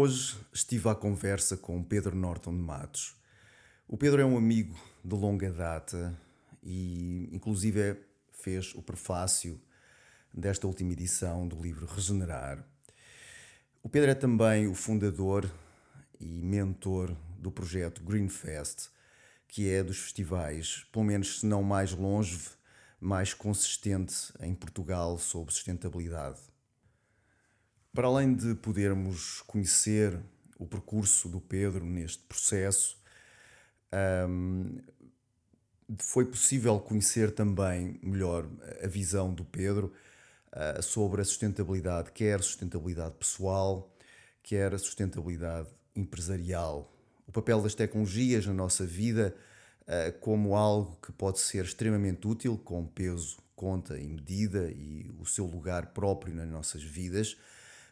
Hoje estive à conversa com Pedro Norton de Matos. O Pedro é um amigo de longa data e, inclusive, fez o prefácio desta última edição do livro Regenerar. O Pedro é também o fundador e mentor do projeto Greenfest, que é dos festivais, pelo menos se não mais longe, mais consistente em Portugal sobre sustentabilidade. Para além de podermos conhecer o percurso do Pedro neste processo, um, foi possível conhecer também melhor a visão do Pedro uh, sobre a sustentabilidade, quer sustentabilidade pessoal, quer a sustentabilidade empresarial. O papel das tecnologias na nossa vida uh, como algo que pode ser extremamente útil, com peso, conta e medida e o seu lugar próprio nas nossas vidas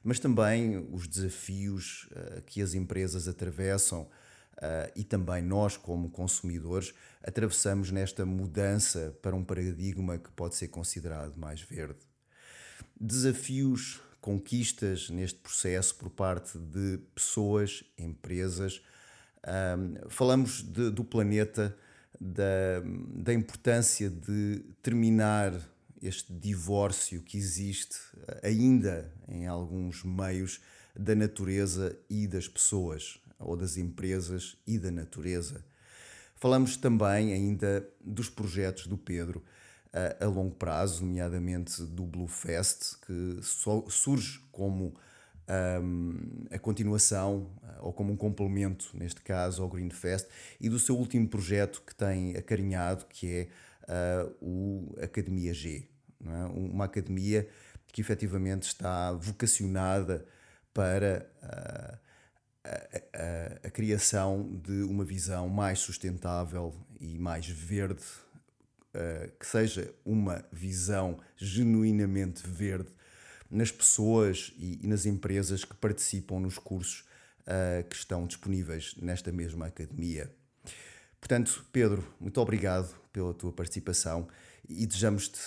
mas também os desafios uh, que as empresas atravessam uh, e também nós, como consumidores, atravessamos nesta mudança para um paradigma que pode ser considerado mais verde. Desafios, conquistas neste processo por parte de pessoas, empresas. Um, falamos de, do planeta, da, da importância de terminar este divórcio que existe eh, ainda em alguns meios da natureza e das pessoas, ou das empresas e da natureza. Falamos também ainda dos projetos do Pedro a, eh, a longo prazo, nomeadamente do Blue Fest, que surge como um, a continuação, eh, ou como um complemento, neste caso, ao Green Fest, e do seu último projeto que tem acarinhado, que é uh, o Academia G, é? uma academia que efetivamente está vocacionada para a, a, a, criação de uma visão mais sustentável e mais verde, que seja uma visão genuinamente verde nas pessoas e, e nas empresas que participam nos cursos que estão disponíveis nesta mesma academia. Portanto, Pedro, muito obrigado pela tua participação e desejamos-te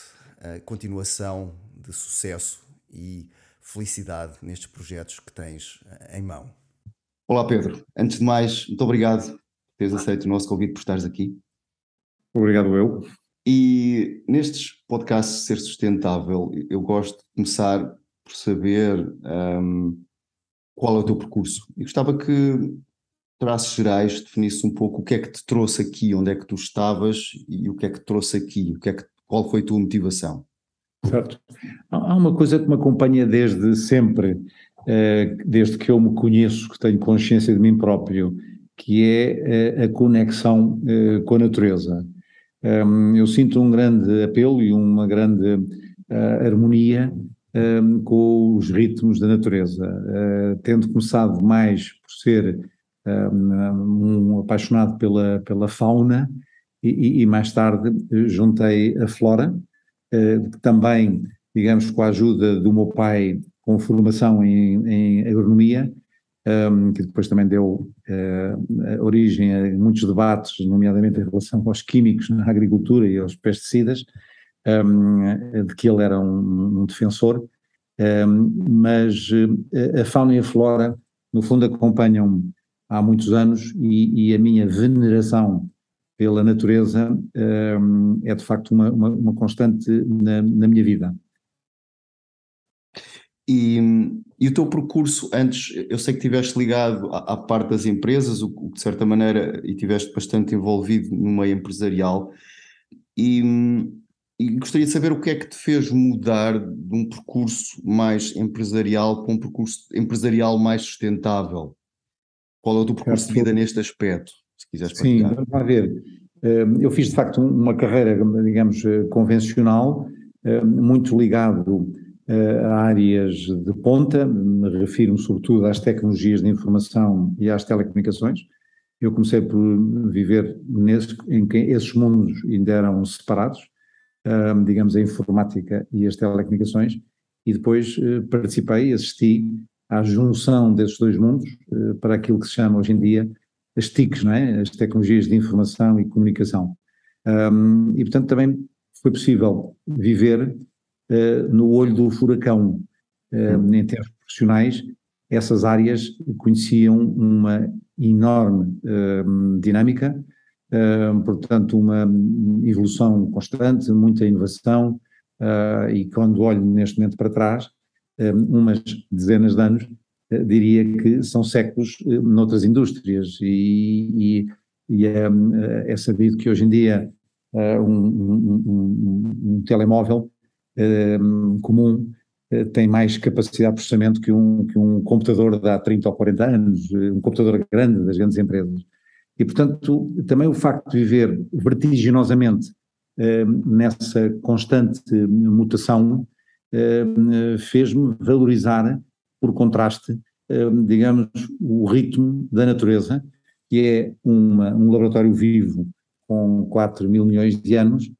continuação de sucesso e felicidade nestes projetos que tens eh, em mão. Olá, Pedro. Antes de mais, muito obrigado por teres aceito o nosso convite por estares aqui. Obrigado, eu. E nestes podcasts Ser Sustentável, eu gosto de começar por saber um, qual é o teu percurso. E gostava que, traços gerais, definisse um pouco o que é que te trouxe aqui, onde é que tu estavas e o que é que te trouxe aqui, o que é que qual foi a tua motivação? Certo. Há uma coisa que me acompanha desde sempre, eh, desde que eu me conheço, que tenho consciência de mim próprio, que é eh, a conexão eh, com a natureza. Ehm, eu sinto um grande apelo e uma grande harmonia ehm, com os ritmos da natureza. Tendo começado mais por ser ehm, um apaixonado pela, pela fauna, e, e, mais tarde juntei a Flora, eh, também, digamos, com a ajuda do meu pai com formação em, em agronomia, um, ehm, que depois também deu uh, origem a muitos debates, nomeadamente em relação aos químicos na agricultura e aos pesticidas, um, ehm, de que ele era um, um defensor, ehm, mas a fauna e a flora, no fundo, acompanham-me há muitos anos e, e a minha veneração pela natureza um, é de facto uma, uma, uma constante na, na, minha vida. E, e, o teu percurso antes, eu sei que estiveste ligado à, à, parte das empresas, o que de certa maneira, e estiveste bastante envolvido no meio empresarial, e, e, gostaria de saber o que é que te fez mudar de um percurso mais empresarial para um percurso empresarial mais sustentável. Qual é o teu percurso de vida neste aspecto? Se quiseres Sim, vamos ver. Hum, eu fiz de facto uma carreira, digamos, convencional, hum, muito ligado eh, a áreas de ponta, me refiro sobretudo às tecnologias de informação e às telecomunicações. Eu comecei por viver nesse, em que esses mundos ainda eram separados, hum, digamos, a informática e as telecomunicações, e depois participei, assisti à junção desses dois mundos para aquilo que se chama hoje em dia as TICs, não é? as tecnologias de informação e comunicação. Um, e, portanto, também foi possível viver uh, no olho do furacão, uh, em termos profissionais, essas áreas conheciam uma enorme uh, dinâmica, portanto, uma evolução constante, muita inovação, uh, e quando olho neste momento para trás, umas dezenas de anos, diria que são séculos noutras indústrias, e, e, e é, é, sabido que hoje em dia um, um, um, um telemóvel comum eh, tem mais capacidade de processamento que um, que um computador de há 30 ou 40 anos, eh, um computador grande das grandes empresas. E, portanto, também o facto de viver vertiginosamente eh, nessa constante mutação eh, fez-me valorizar, por contraste, eh, digamos, o ritmo da natureza, que é uma, um laboratório vivo com 4 mil milhões de anos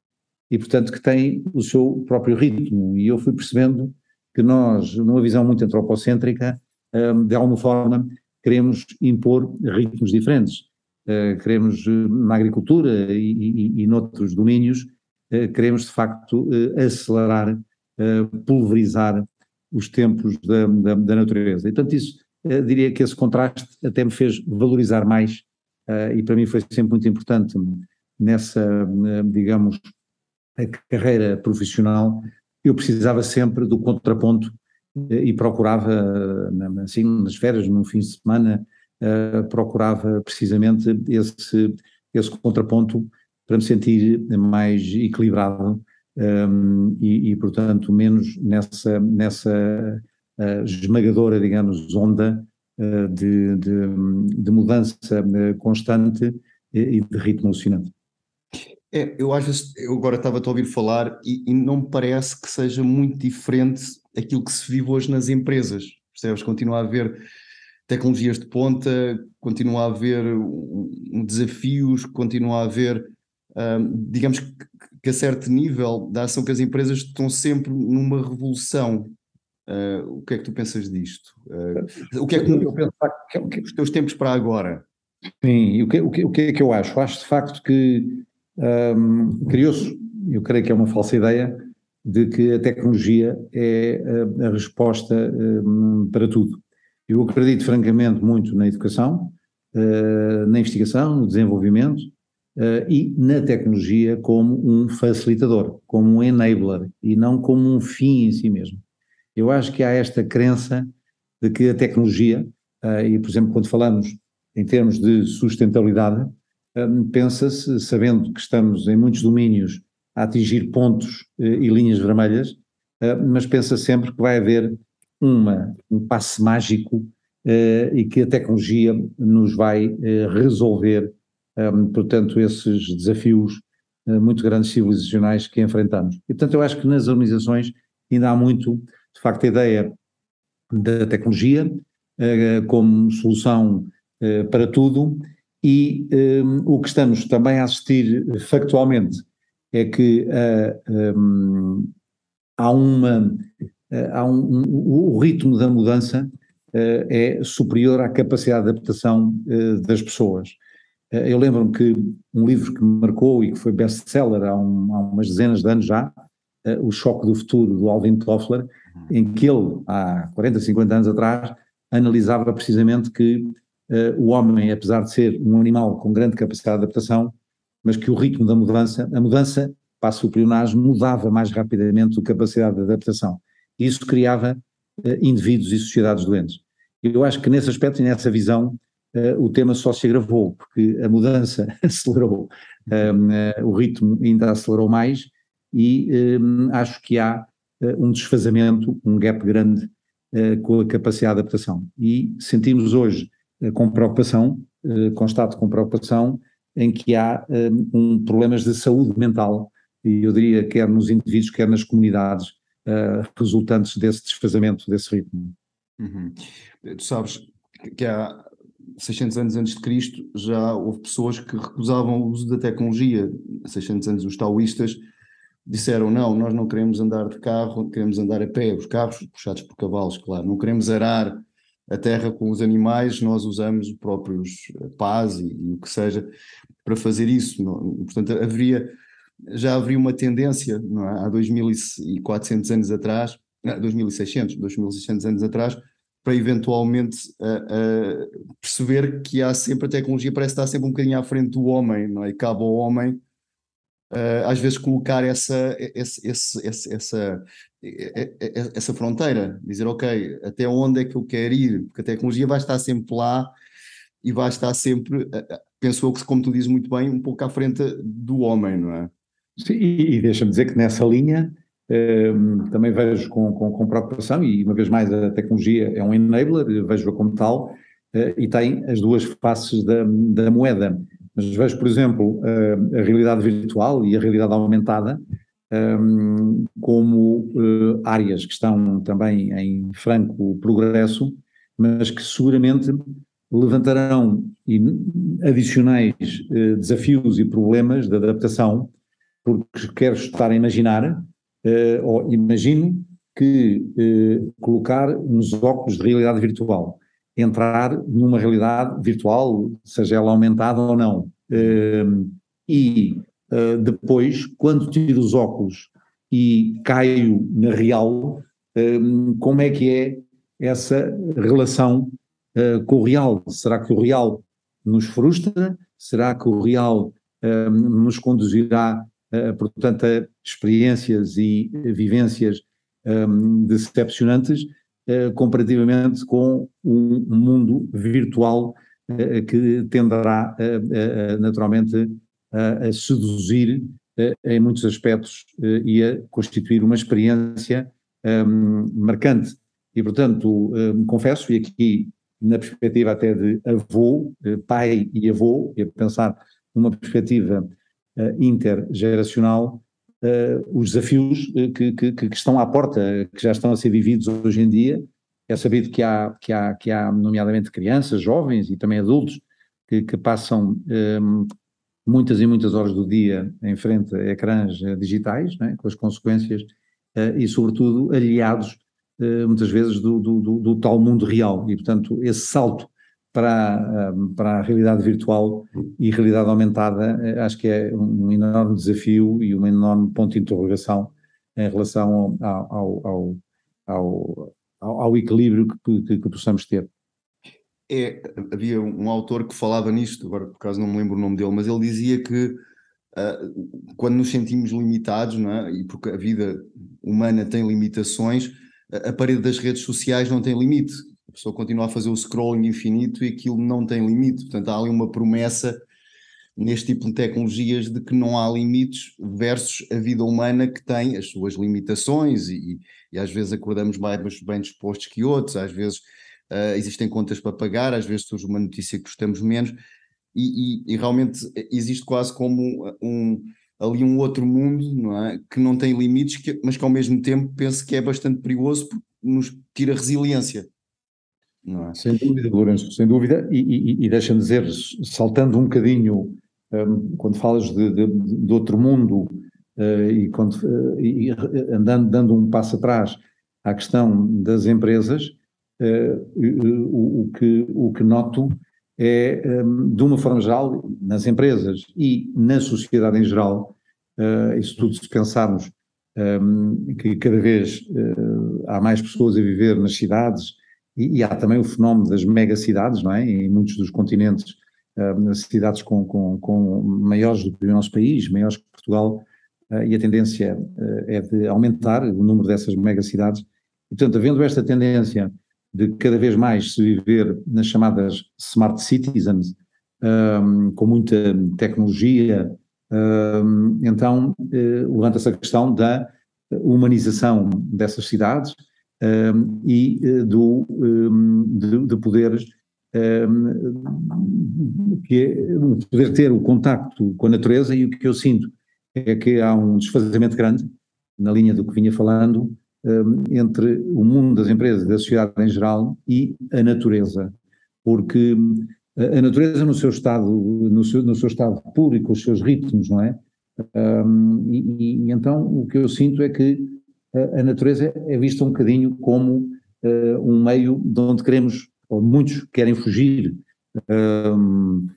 e, portanto, que tem o seu próprio ritmo. E eu fui percebendo que nós, numa visão muito antropocêntrica, hum, de alguma forma queremos impor ritmos diferentes. Eh, queremos, eh, na agricultura e, e, e noutros domínios, eh, queremos de facto acelerar, pulverizar os tempos da, da, da natureza. E, portanto, isso, diria que esse contraste até me fez valorizar mais, e para mim foi sempre muito importante nessa, digamos, carreira profissional, eu precisava sempre do contraponto eh, e procurava, assim, nas férias, no fim de semana, procurava precisamente esse, esse contraponto para me sentir mais equilibrado um, e, e, portanto, menos nessa, nessa uh, esmagadora, digamos, onda uh, de, de, de, mudança constante e de ritmo alucinante. É, eu vezes, eu agora estava a ouvir falar e, e, não me parece que seja muito diferente aquilo que se vive hoje nas empresas, percebes? Continua a haver tecnologias de ponta, continua a haver desafios, continua a haver, digamos que, que, a certo nível da ação que as empresas estão sempre numa revolução. Uh, o que é que tu pensas disto? Uh, o que é que, eu penso, que, que, os teus tempos para agora? Sim, o que, o, que, o que é que eu acho? Acho de facto que um, Criou-se, eu creio que é uma falsa ideia, de que a tecnologia é a, a resposta um, para tudo. Eu acredito francamente muito na educação, uh, na investigação, no desenvolvimento e na tecnologia como um facilitador, como um enabler e não como um fim em si mesmo. Eu acho que há esta crença de que a tecnologia, uh, e por exemplo, quando falamos em termos de sustentabilidade, Hum, pensa-se, sabendo que estamos em muitos domínios a atingir pontos eh, e linhas vermelhas, mas pensa sempre que vai haver uma, um passe mágico eh, e que a tecnologia nos vai eh, resolver, portanto, esses desafios muito grandes civilizacionais que enfrentamos. E, portanto, eu acho que nas organizações ainda há muito, de facto, a ideia da tecnologia como solução para tudo e um, o que estamos também a assistir factualmente é que um, há uma. Há um, o ritmo da mudança é superior à capacidade de adaptação das pessoas. Eu lembro-me que um livro que me marcou e que foi best-seller há, há, umas dezenas de anos já, O Choque do Futuro, do Alvin Toffler, em que ele, há 40, 50 anos atrás, analisava precisamente que uh, o homem, apesar de ser um animal com grande capacidade de adaptação, mas que o ritmo da mudança, a mudança para o plionagem mudava mais rapidamente a capacidade de adaptação. E isso criava uh, indivíduos e sociedades doentes. Eu acho que nesse aspecto e nessa visão uh, o tema só se agravou, porque a mudança acelerou, um, o ritmo ainda acelerou mais e um, acho que há um desfazamento, um gap grande com a capacidade de adaptação. E sentimos hoje eh, com preocupação, eh, constato com preocupação, em que há eh, um, problemas de saúde mental, e eu diria quer nos indivíduos, quer nas comunidades, resultantes desse desfazamento, desse ritmo. Uhum. Tu sabes que há 600 anos antes de Cristo já houve pessoas que recusavam o uso da tecnologia. 600 anos os taoístas disseram não, nós não queremos andar de carro, queremos andar a pé, os carros puxados por cavalos, claro, não queremos arar a terra com os animais, nós usamos os próprios eh, pás e, e, o que seja para fazer isso. Não? Portanto, haveria, já haveria uma tendência é? há 2400 anos atrás, não, 2600, 2600 anos atrás, para eventualmente uh, uh, perceber que há sempre a tecnologia parece estar sempre um bocadinho à frente do homem, não é? Cabe ao homem uh, às vezes colocar essa, esse, esse, essa, essa fronteira, dizer ok, até onde é que eu quero ir? Porque a tecnologia vai estar sempre lá e vai estar sempre, penso eu que como tu dizes muito bem, um pouco à frente do homem, não é? Sim, e deixa-me dizer que nessa linha também vejo com, com, com, preocupação, e uma vez mais a tecnologia é um enabler, vejo-a como tal, uh, e tem as duas faces da, da moeda. Mas vejo, por exemplo, a realidade virtual e a realidade aumentada um, como uh, áreas que estão também em franco progresso, mas que seguramente levantarão adicionais desafios e problemas de adaptação, porque quero estar a imaginar uh, ou imagino que uh, colocar uns óculos de realidade virtual, entrar numa realidade virtual, seja ela aumentada ou não, uh, e depois, quando tiro os óculos e caio na real, como é que é essa relação com o real? Será que o real nos frustra? Será que o real nos conduzirá portanto, a experiências e vivências um, decepcionantes uh, comparativamente com um mundo virtual uh, que tenderá naturalmente a seduzir em muitos aspectos e a constituir uma experiência um, marcante. E, portanto, um, confesso, e aqui na perspectiva até de avô, pai e avô, e a pensar numa perspectiva uh, intergeracional uh, os desafios eh, que, que, que, estão à porta, que já estão a ser vividos hoje em dia. É sabido que há, que há, que há nomeadamente crianças, jovens e também adultos, que, que passam um, ehm, muitas e muitas horas do dia em frente a ecrãs digitais, né, com as consequências, uh, e sobretudo aliados uh, muitas vezes do, do, do, do, tal mundo real. E, portanto, esse salto para, para a realidade virtual e realidade aumentada, eh, acho que é um enorme desafio e um enorme ponto de interrogação em relação ao, ao, ao, ao, equilíbrio que, que, que, possamos ter. É, havia um autor que falava nisto, agora por acaso não me lembro o nome dele, mas ele dizia que uh, quando nos sentimos limitados, não é? e porque a vida humana tem limitações, a parede das redes sociais não tem limite pessoa continua a fazer o scrolling infinito e aquilo não tem limite. Portanto, há ali uma promessa neste tipo de tecnologias de que não há limites versus a vida humana que tem as suas limitações e, e às vezes acordamos mais bem dispostos que outros, às vezes uh, existem contas para pagar, às vezes surge uma notícia que gostamos menos e, e, e realmente existe quase como um, ali um outro mundo não é? que não tem limites, que, mas que ao mesmo tempo penso que é bastante perigoso porque nos tira resiliência. É? Sem dúvida, Lourenço, sem dúvida, e, e, e deixa-me dizer, saltando um bocadinho, um, quando falas de, de, de outro mundo uh, e, quando, uh, e andando, dando um passo atrás à questão das empresas, uh, o, o, que, o que noto é, um, de uma forma geral, nas empresas e na sociedade em geral, isso tudo se pensarmos um, que cada vez há mais pessoas a viver nas cidades, e, e, há também o fenómeno das megacidades, não é? Em muitos dos continentes, uh, cidades com, com, com, maiores do que o nosso país, maiores que Portugal, uh, e a tendência uh, é de aumentar o número dessas megacidades. E, portanto, havendo esta tendência de cada vez mais se viver nas chamadas smart citizens, um, com muita tecnologia, um, então levanta-se a questão da humanização dessas cidades, um, e uh, do, um, de, de poder um, que é, poder ter o contacto com a natureza e o que eu sinto é que há um desfazamento grande na linha do que vinha falando entre o mundo das empresas, da sociedade em geral e a natureza, porque a natureza no seu estado, no seu, no seu estado com os seus ritmos, não é? e, e, então o que eu sinto é que a natureza é vista um bocadinho como uh, um meio de onde queremos, ou muitos querem fugir, uh,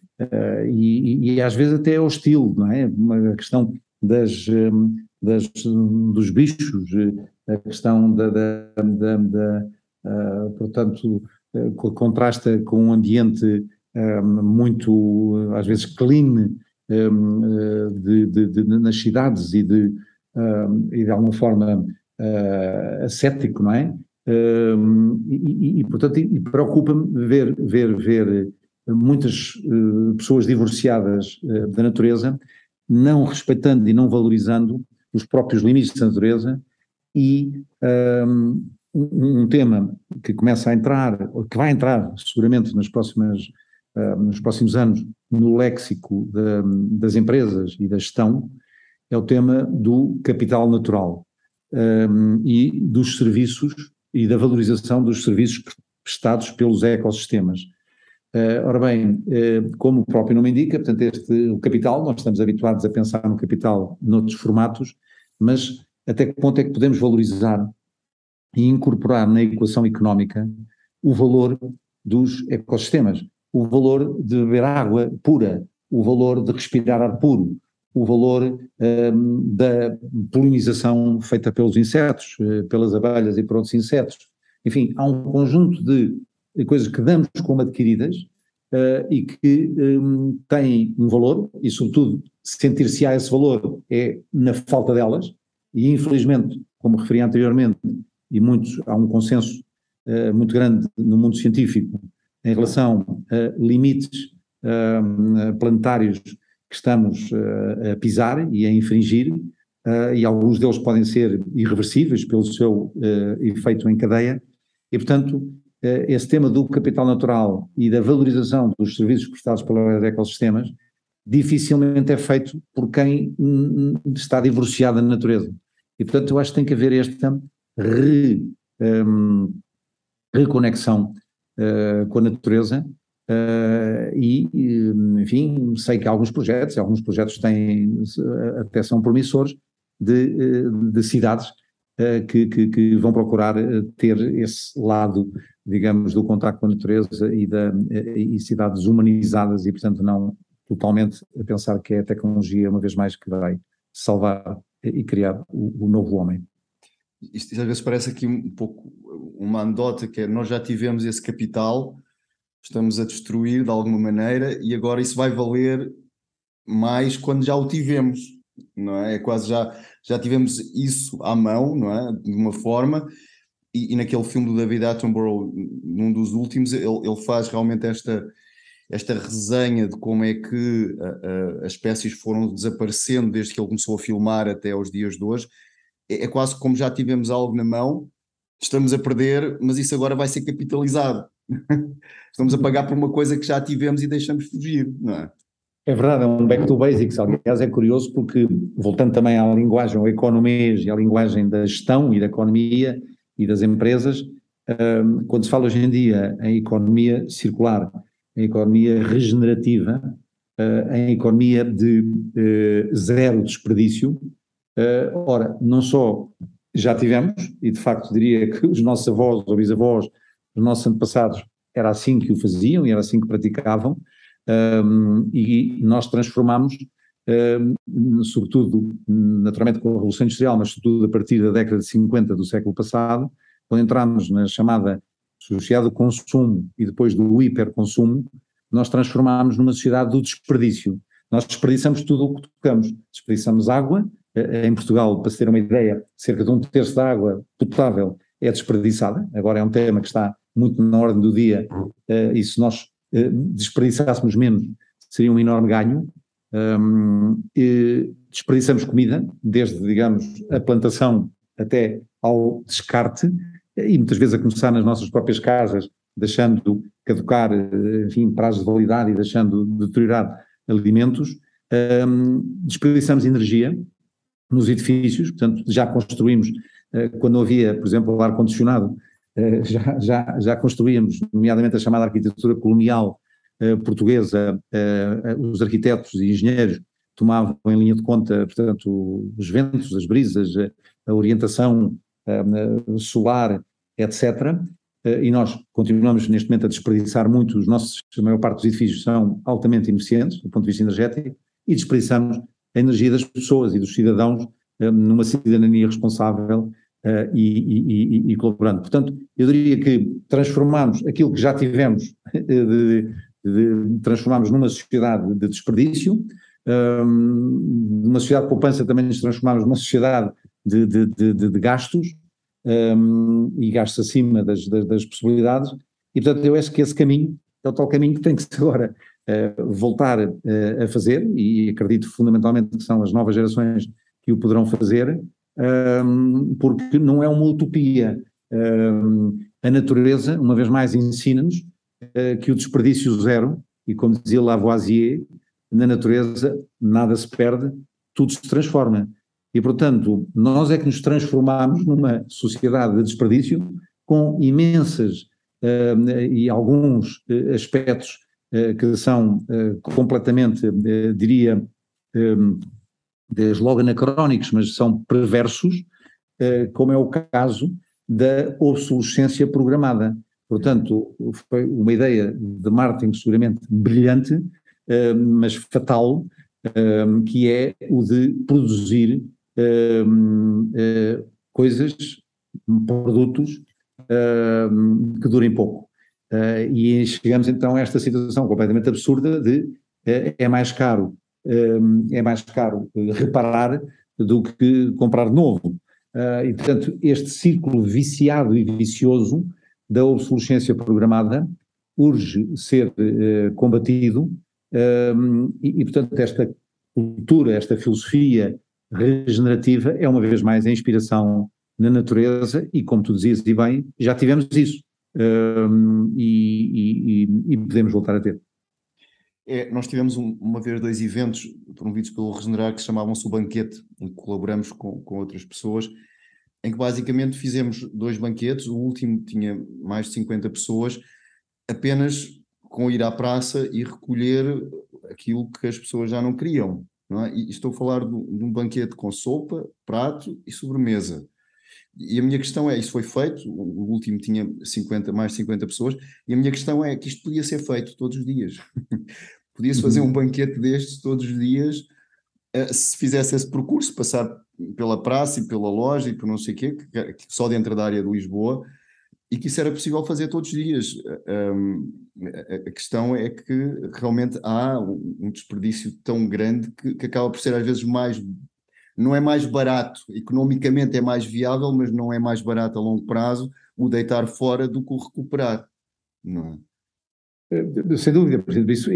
e, e, às vezes até é hostil, não é? A questão das, das, dos bichos, a questão da, da, da, portanto, contrasta com um ambiente muito, às vezes, clean de, de, de, nas cidades e de, e de alguma forma ascético, não é? e, e, portanto, preocupa-me ver, ver, ver muitas uh, pessoas divorciadas uh, da natureza, não respeitando e não valorizando os próprios limites da natureza e um, um, tema que começa a entrar, que vai entrar seguramente nas próximas, uh, nos próximos anos no léxico de, das empresas e da gestão, é o tema do capital natural um, e dos serviços e da valorização dos serviços prestados pelos ecossistemas. Uh, ora bem, uh, como o próprio nome indica, portanto, este, o capital, nós estamos habituados a pensar no capital noutros formatos, mas até que ponto é que podemos valorizar e incorporar na equação económica o valor dos ecossistemas, o valor de beber água pura, o valor de respirar ar puro, o valor um, da polinização feita pelos insetos, uh, pelas abelhas e por outros insetos. Enfim, há um conjunto de coisas que damos como adquiridas uh, e que um, têm um valor, e sobretudo sentir-se a esse valor é na falta delas, e infelizmente, como referi anteriormente, e muitos, há um consenso uh, muito grande no mundo científico em relação a limites uh, planetários que estamos uh, a pisar e a infringir, e alguns deles podem ser irreversíveis pelo seu efeito em cadeia, e portanto esse tema do capital natural e da valorização dos serviços prestados pelos ecossistemas dificilmente é feito por quem está divorciado da natureza. E, portanto, eu acho que tem que haver esta re, um, reconexão uh, com a natureza uh, e, enfim, sei que alguns projetos, alguns projetos têm, até são promissores, de, de cidades que, que, que, vão procurar ter esse lado, digamos, do contacto com a natureza e, da, e cidades humanizadas e, portanto, não totalmente a pensar que é a tecnologia, uma vez mais, que vai salvar e criar o, o novo homem. Isto às vezes parece aqui um pouco uma anedota, que é nós já tivemos esse capital, estamos a destruir de alguma maneira e agora isso vai valer mais quando já o tivemos, não é? É quase já, já tivemos isso à mão, não é? De uma forma, e, e naquele filme do David Attenborough, num dos últimos, ele, ele faz realmente esta, esta resenha de como é que as espécies foram desaparecendo desde que ele começou a filmar até aos dias de hoje, é, é quase como já tivemos algo na mão, estamos a perder, mas isso agora vai ser capitalizado. estamos a pagar por uma coisa que já tivemos e deixamos fugir, não é? É verdade, é um back to basics. Aliás, é curioso porque, voltando também à linguagem, ao economês e à linguagem da gestão e da economia e das empresas, quando se fala hoje em dia em economia circular, em economia regenerativa, em economia de eh, zero desperdício, ora, não só já tivemos, e de facto diria que os nossos avós ou bisavós, os nossos antepassados, era assim que o faziam e era assim que praticavam, um, e nós transformamos, um, sobretudo, naturalmente com a Revolução Industrial, mas sobretudo a partir da década de 50 do século passado, quando entramos na chamada sociedade do consumo e depois do hiperconsumo, nós transformámos numa sociedade do desperdício. Nós desperdiçamos tudo o que tocamos. Desperdiçamos água, eh, em Portugal, para se ter uma ideia, cerca de um terço da água potável é desperdiçada. Agora é um tema que está muito na ordem do dia, uh, e se nós uh, desperdiçássemos menos, seria um enorme ganho. Um, desperdiçamos comida, desde, digamos, a plantação até ao descarte, e muitas vezes a começar nas nossas próprias casas, deixando caducar, enfim, prazos de validade e deixando de deteriorar alimentos. Um, desperdiçamos energia, nos edifícios, portanto, já construímos, eh, quando havia, por exemplo, ar-condicionado, eh, já, já, já construíamos, nomeadamente a chamada arquitetura colonial eh, portuguesa, os arquitetos e engenheiros tomavam em linha de conta, portanto, os ventos, as brisas, a orientação solar, etc. E nós continuamos neste momento a desperdiçar muito, os nossos, a maior parte dos edifícios são altamente ineficientes do ponto de vista energético e desperdiçamos a energia das pessoas e dos cidadãos eh, numa cidadania responsável uh, e, e, e, colaborando. Portanto, eu diria que transformamos aquilo que já tivemos, de, de, numa sociedade de desperdício, um, numa sociedade de poupança também nos transformamos numa sociedade de, de, de, de gastos, um, e gastos acima das, das, das, possibilidades, e portanto eu acho que esse caminho é o tal caminho que tem que agora uh, voltar uh, a fazer, e acredito fundamentalmente que são as novas gerações que o poderão fazer, um, porque não é uma utopia. Um, a natureza, uma vez mais, ensina-nos uh, que o desperdício zero, e como dizia Lavoisier, na natureza nada se perde, tudo se transforma. E, portanto, nós é que nos transformamos numa sociedade de desperdício com imensas uh, e alguns uh, aspectos uh, que são completamente, diria, desde logo anacrónicos, mas são perversos, como é o caso da obsolescência programada. Portanto, foi uma ideia de marketing seguramente brilhante, mas fatal, que é o de produzir coisas, produtos que durem pouco. E chegamos então a esta situação completamente absurda de é mais caro é mais caro reparar do que comprar novo. e portanto este círculo viciado e vicioso da obsolescência programada urge ser combatido e, portanto esta cultura, esta filosofia regenerativa é uma vez mais a inspiração na natureza e como tu dizias e bem, já tivemos isso e, e, e, podemos voltar a ter. É, nós tivemos um, uma vez dois eventos promovidos pelo Regenerar que se chamavam-se o Banquete, em que colaboramos com, com outras pessoas, em que basicamente fizemos dois banquetes, o último tinha mais de 50 pessoas, apenas com ir à praça e recolher aquilo que as pessoas já não queriam. Não é? E estou a falar de, de um banquete com sopa, prato e sobremesa. E a minha questão é, isso foi feito, o último tinha 50, mais de 50 pessoas, e a minha questão é que isto podia ser feito todos os dias. Podia-se fazer um uhum. banquete destes todos os dias, eh, se fizesse esse percurso, passar pela praça e pela loja e por não sei o quê, só dentro da área de Lisboa, e que isso era possível fazer todos os dias. Um, a questão é que realmente há um desperdício tão grande que, que, acaba por ser às vezes mais. Não é mais barato, economicamente é mais viável, mas não é mais barato a longo prazo o deitar fora do que o recuperar. Não é? Eh, sem dúvida, isso,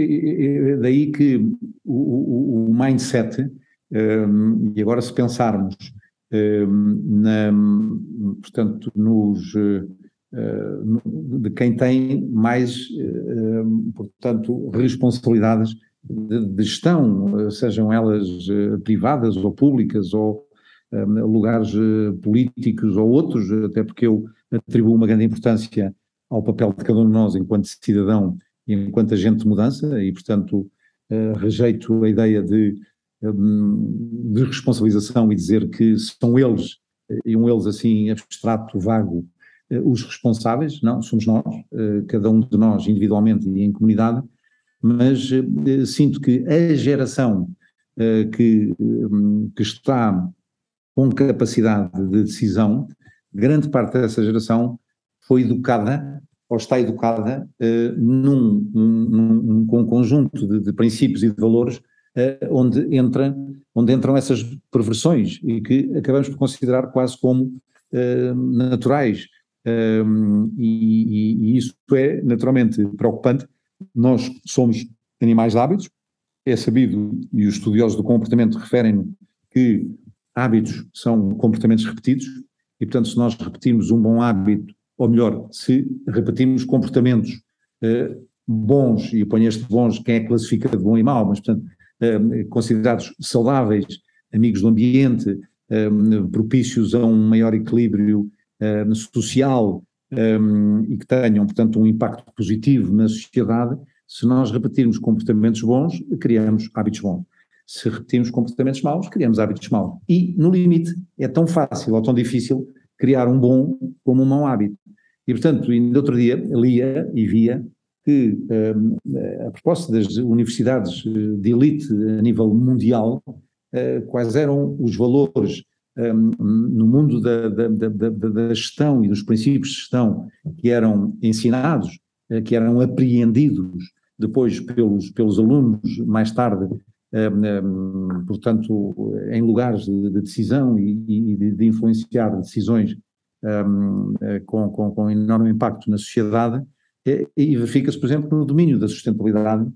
daí que o, o, o mindset, um, e agora se pensarmos um, na, portanto, nos eh, de quem tem mais, eh, portanto, responsabilidades de gestão, sejam elas eh, privadas ou públicas ou lugares políticos ou outros, até porque eu atribuo uma grande importância ao papel de cada um de nós enquanto cidadão e enquanto agente de mudança e, portanto, rejeito a ideia de, de responsabilização e dizer que são eles, e um eles assim abstrato, vago, eh, os responsáveis, não, somos nós, eh, cada um de nós individualmente e em comunidade, mas eh, sinto que a geração que, que está com capacidade de decisão, grande parte dessa geração foi educada ou está educada num, num, um conjunto de, de, princípios e de valores onde, entra, onde entram essas perversões e que acabamos por considerar quase como naturais e, e, isso é naturalmente preocupante. Nós somos animais de hábitos, é sabido, e os estudiosos do comportamento referem que hábitos são comportamentos repetidos, e portanto, se nós repetirmos um bom hábito, ou melhor, se repetirmos comportamentos uh, bons, e ponho este bons, quem é que classifica de bom e mau, mas portanto, uh, considerados saudáveis, amigos do ambiente, uh, propícios a um maior equilíbrio uh, social um, e que tenham, portanto, um impacto positivo na sociedade, se nós repetirmos comportamentos bons, criamos hábitos bons. Se repetirmos comportamentos maus, criamos hábitos maus. E, no limite, é tão fácil ou tão difícil criar um bom como um mau hábito. E, portanto, ainda outro dia lia e via que, um, a propósito das universidades de elite a nível mundial, uh, quais eram os valores um, no mundo da, da, da, da, gestão e dos princípios de gestão que eram ensinados, uh, que eram apreendidos depois pelos, pelos alunos mais tarde, um, um, portanto, em lugares de, de decisão e, e de, de, influenciar decisões eh, com, com, com enorme impacto na sociedade, e, e verifica-se, por exemplo, no domínio da sustentabilidade,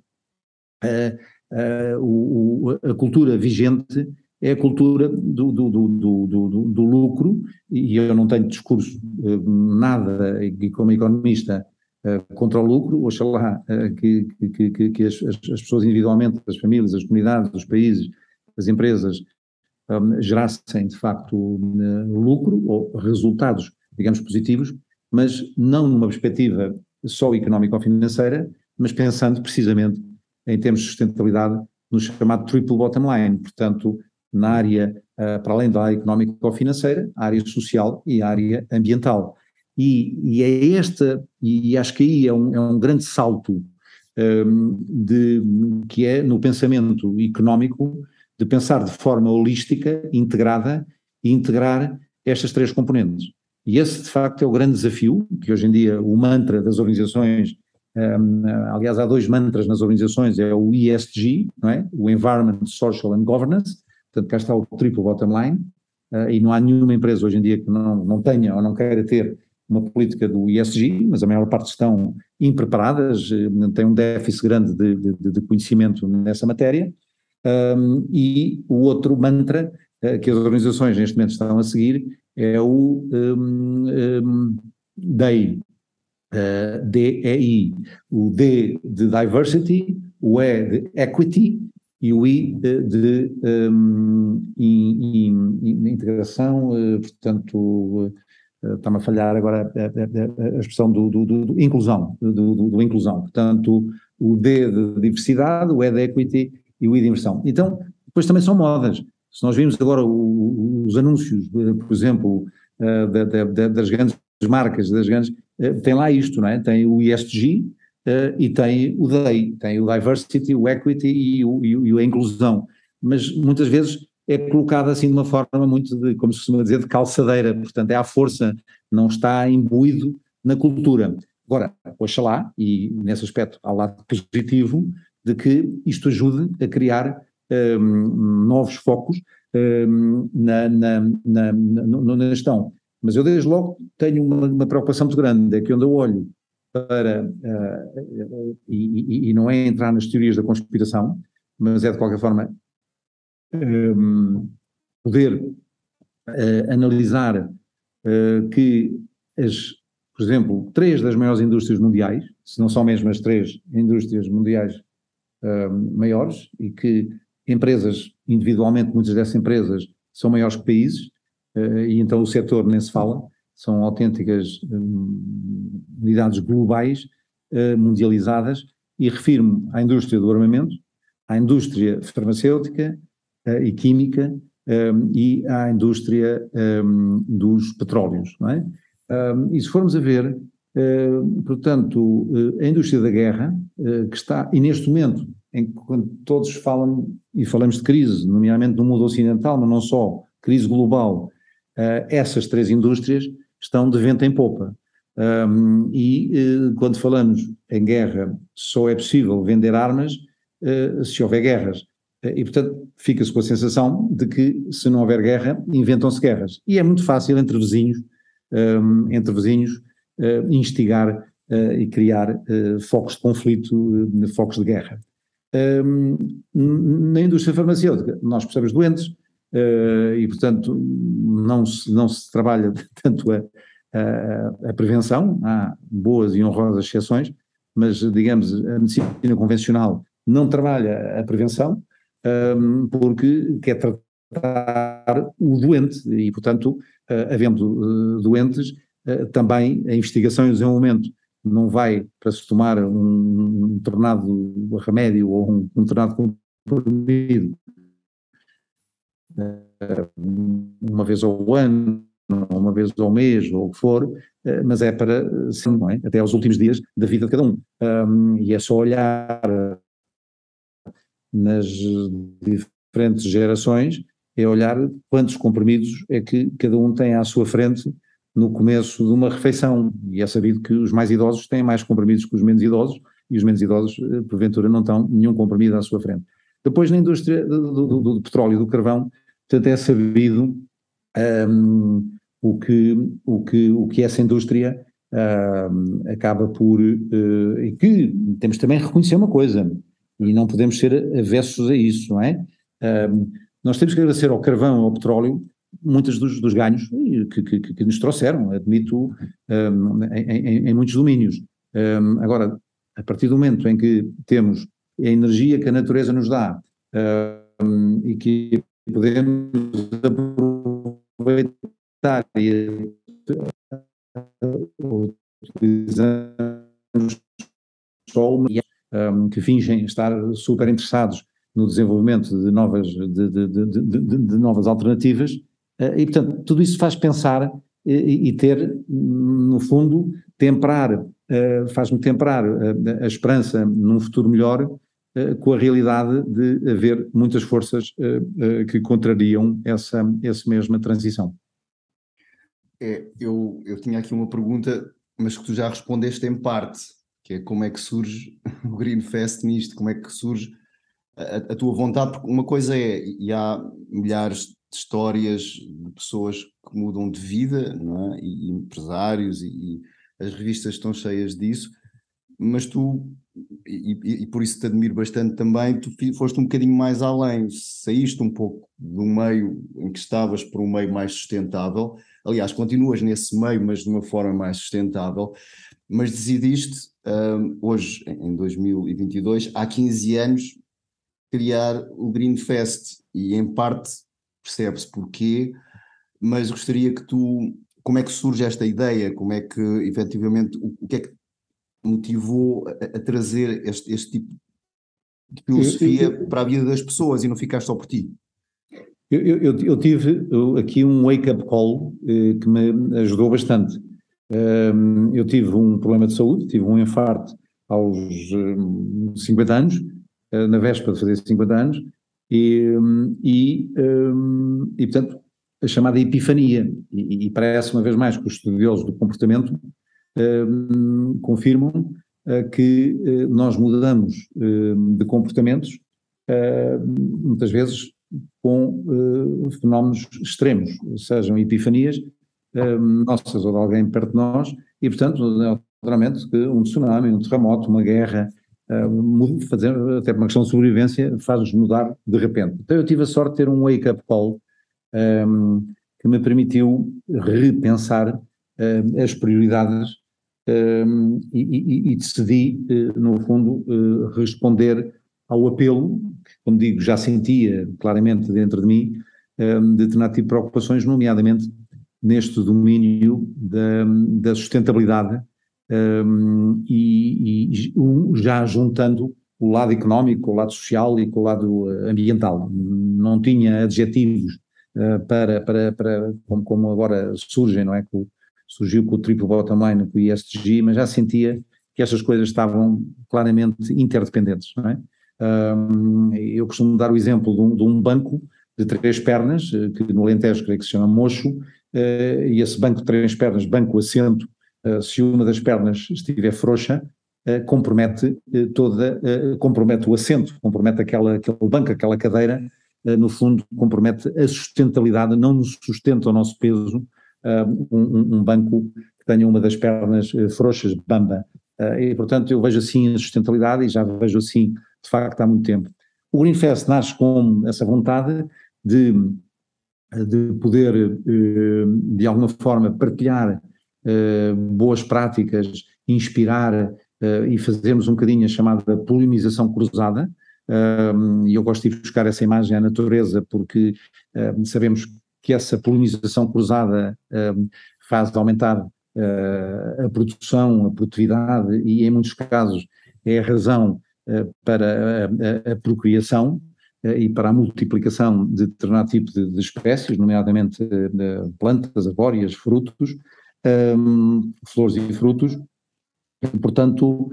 a cultura vigente é a cultura do, do, do, do, lucro, e eu não tenho discurso eh, nada, como economista, eh, contra o lucro, oxalá eh, que, que, que, as, as, pessoas individualmente, as famílias, as comunidades, os países, as empresas, um, gerassem de facto lucro ou resultados, digamos, positivos, mas não numa perspectiva só económica ou financeira, mas pensando precisamente em termos de sustentabilidade no chamado triple bottom line, portanto, na área, uh, para além da área económica ou financeira, a área social e a área ambiental. E, e é esta, e acho que aí é um, é um grande salto um, de, que é no pensamento económico, de pensar de forma holística, integrada, e integrar estas três componentes. E esse, de facto, é o grande desafio, que hoje em dia o mantra das organizações um, aliás, há dois mantras nas organizações, é o ESG, não é? o Environment, Social and Governance, portanto cá está o triple bottom line, uh, e não há nenhuma empresa hoje em dia que não, não tenha ou não queira ter uma política do ESG, mas a maior parte estão impreparadas, uh, têm um déficit grande de, de, de conhecimento nessa matéria, um, e o outro mantra uh, que as organizações neste momento estão a seguir é o um, um, DEI, uh, DEI, o D de diversity, o E de equity e o I de, um, in, in, integração, uh, portanto, uh, está-me a falhar agora a, expressão do, do, do, do inclusão, do, inclusão, portanto, o D de diversidade, o E de equity e o I de inversão. Então, depois também são modas. Se nós vimos agora os anúncios, por exemplo, das grandes marcas, das grandes, eh, tem lá isto, não é? Tem o ESG uh, e tem o DEI, tem o Diversity, o Equity e, o, e, e a inclusão, mas muitas vezes é colocada assim de uma forma muito, de, como se costuma dizer, de calçadeira, portanto é à força, não está imbuído na cultura. Agora, oxalá, e nesse aspecto há lado positivo, de que isto ajude a criar um, ehm, novos focos um, ehm, na, na, na, na, na gestão. Mas eu desde logo tenho uma, uma preocupação muito grande, é que onde eu olho para, uh, e, e, não é entrar nas teorias da conspiração, mas é de qualquer forma um, ehm, poder uh, analisar uh, que as, por exemplo, três das maiores indústrias mundiais, se não são mesmo as três indústrias mundiais ehm, maiores, e que empresas, individualmente, muitas dessas empresas são maiores que países, e então o setor nem se fala, são autênticas hum, unidades globais, eh, mundializadas, e refiro-me à indústria do armamento, à indústria farmacêutica eh, e química hum, e à indústria hum, dos petróleos, não é? E se formos a ver, portanto, a indústria da guerra, que está, e neste momento, em que todos falam, e falamos de crise, nomeadamente no mundo ocidental, mas não só, crise global, essas três indústrias estão de vento em popa. Um, e uh, quando falamos em guerra, só é possível vender armas uh, se houver guerras. e, portanto, fica-se com a sensação de que, se não houver guerra, inventam-se guerras. E é muito fácil entre vizinhos, um, entre vizinhos, instigar e criar focos de conflito, focos de guerra. Um, na indústria farmacêutica, nós precisamos doentes, Uh, e, portanto, não se, não se trabalha tanto a, a, a, prevenção, há boas e honrosas exceções, mas, digamos, a medicina convencional não trabalha a prevenção um, ehm, porque quer tratar o doente. E, portanto, uh, havendo uh, doentes, também a investigação e o desenvolvimento não vai para se tomar um, um determinado remédio ou um, um determinado comprimido. eh, uma vez ao ano, uma vez ao mês, ou o que for, eh, mas é para, sim, é? até aos últimos dias da vida de cada um. um e é só olhar nas diferentes gerações é olhar quantos comprimidos é que cada um tem à sua frente no começo de uma refeição. E é sabido que os mais idosos têm mais comprimidos que os menos idosos, e os menos idosos, eh, porventura, não estão nenhum comprimido à sua frente. Depois, na indústria do, do, do petróleo e do carvão, portanto, é sabido um, o, que, o, que, o que essa indústria um, acaba por. Uh, e que temos também que reconhecer uma coisa, e não podemos ser avessos a isso, não é? Um, nós temos que agradecer ao carvão ao petróleo muitos dos, dos ganhos que, que, que, nos trouxeram, admito, um, em, em, em, muitos domínios. Um, agora, a partir do momento em que temos a energia que a natureza nos dá um, e que podemos aproveitar e utilizamos sol que fingem estar super interessados no desenvolvimento de novas, de, de, de, de novas alternativas, eh, e, portanto, tudo isso faz pensar e, e ter, no fundo, temperar, eh, faz-me temperar a, a, esperança num futuro melhor com a realidade de haver muitas forças que contrariam essa, essa mesma transição. É, eu, eu tinha aqui uma pergunta, mas que tu já respondeste em parte, que é como é que surge o Green Fest nisto, como é que surge a, a tua vontade, porque uma coisa é, e há milhares de histórias de pessoas que mudam de vida, é? e, e, empresários, e, e, as revistas estão cheias disso, mas tu, e, e, por isso te admiro bastante também, tu foste um bocadinho mais além, saíste um pouco do meio em que estavas para um meio mais sustentável, aliás, continuas nesse meio, mas de uma forma mais sustentável, mas decidiste, um, hoje, em 2022, há 15 anos, criar o Green Fest, e em parte percebe-se porquê, mas gostaria que tu, como é que surge esta ideia, como é que efetivamente, o, o que é que motivou a, a trazer este, este, tipo de filosofia eu, eu, para a vida das pessoas e não ficar só por ti? Eu, eu, eu tive aqui um wake-up call eh, que me ajudou bastante. Um, eu tive um problema de saúde, tive um infarto aos um, 50 anos, uh, na véspera de fazer 50 anos, e, e, um, e portanto, a chamada epifania. E, e, parece, uma vez mais, que os estudiosos do comportamento confirmam uh, que uh, nós mudamos de comportamentos, muitas vezes com fenómenos extremos, sejam epifanias nossas ou de alguém perto de nós, e, portanto, naturalmente, um tsunami, um terremoto, uma guerra, fazer, até por uma questão de sobrevivência, faz-nos mudar de repente. Então eu tive a sorte de ter um wake-up call que me permitiu repensar as prioridades um, e, e, e, decidi, uh, no fundo, responder ao apelo, que, como digo, já sentia claramente dentro de mim, um, de determinado tipo de preocupações, nomeadamente neste domínio da, da sustentabilidade um, e, e um, já juntando o lado económico, o lado social e com o lado eh, ambiental. Não tinha adjetivos uh, para, para, para como, como, agora surgem, não é? Que surgiu com o triplo bottom line, com o ISG, mas já sentia que estas coisas estavam claramente interdependentes, não é? Eu costumo dar o exemplo de um, de um, banco de três pernas, eh, que no Alentejo creio que se chama Mocho, uh, e esse banco de três pernas, banco assento, eh, se uma das pernas estiver frouxa, compromete toda, compromete o assento, compromete aquela, aquele banco, aquela cadeira, no fundo compromete a sustentabilidade, não nos sustenta o nosso peso um, um, banco que tenha uma das pernas frouxas, bamba. e portanto eu vejo assim a sustentabilidade e já vejo assim de facto há muito tempo. O Greenfest nasce com essa vontade de, de poder de alguma forma partilhar boas práticas, inspirar e fazermos um bocadinho a chamada polinização cruzada. E eu gosto de buscar essa imagem à natureza porque sabemos que essa polinização cruzada faz aumentar a produção, a produtividade e em muitos casos é a razão para a, a, a procriação e para a multiplicação de determinado tipo de, de espécies, nomeadamente plantas, arbóreas, frutos, um, flores e frutos. Portanto,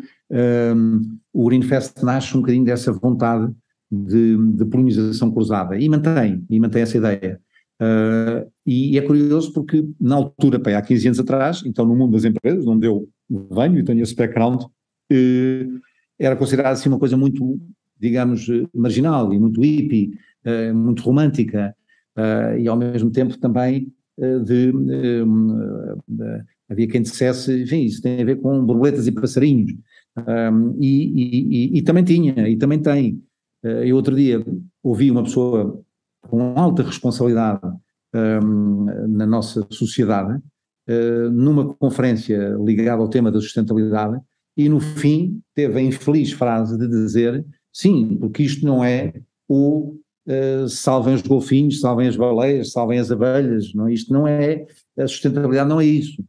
um, o Greenfest nasce um bocadinho dessa vontade de, de polinização cruzada, e mantém, e mantém essa ideia. Uh, e é curioso porque, na altura, há 15 anos atrás, então no mundo das empresas, onde eu venho e tenho esse background, uh, era considerado assim uma coisa muito, digamos, marginal e muito hippie, uh, muito romântica, e ao mesmo tempo também de, havia quem dissesse, enfim, isso tem a ver com borboletas e passarinhos, e, e, e, e, também tinha, e também tem. eu outro dia ouvi uma pessoa com alta responsabilidade um, na nossa sociedade, uh, numa conferência ligada ao tema da sustentabilidade, e no fim teve a infeliz frase de dizer: sim, porque isto não é o uh, salvem os golfinhos, salvem as baleias, salvem as abelhas, não, é? isto não é, a sustentabilidade não é isso.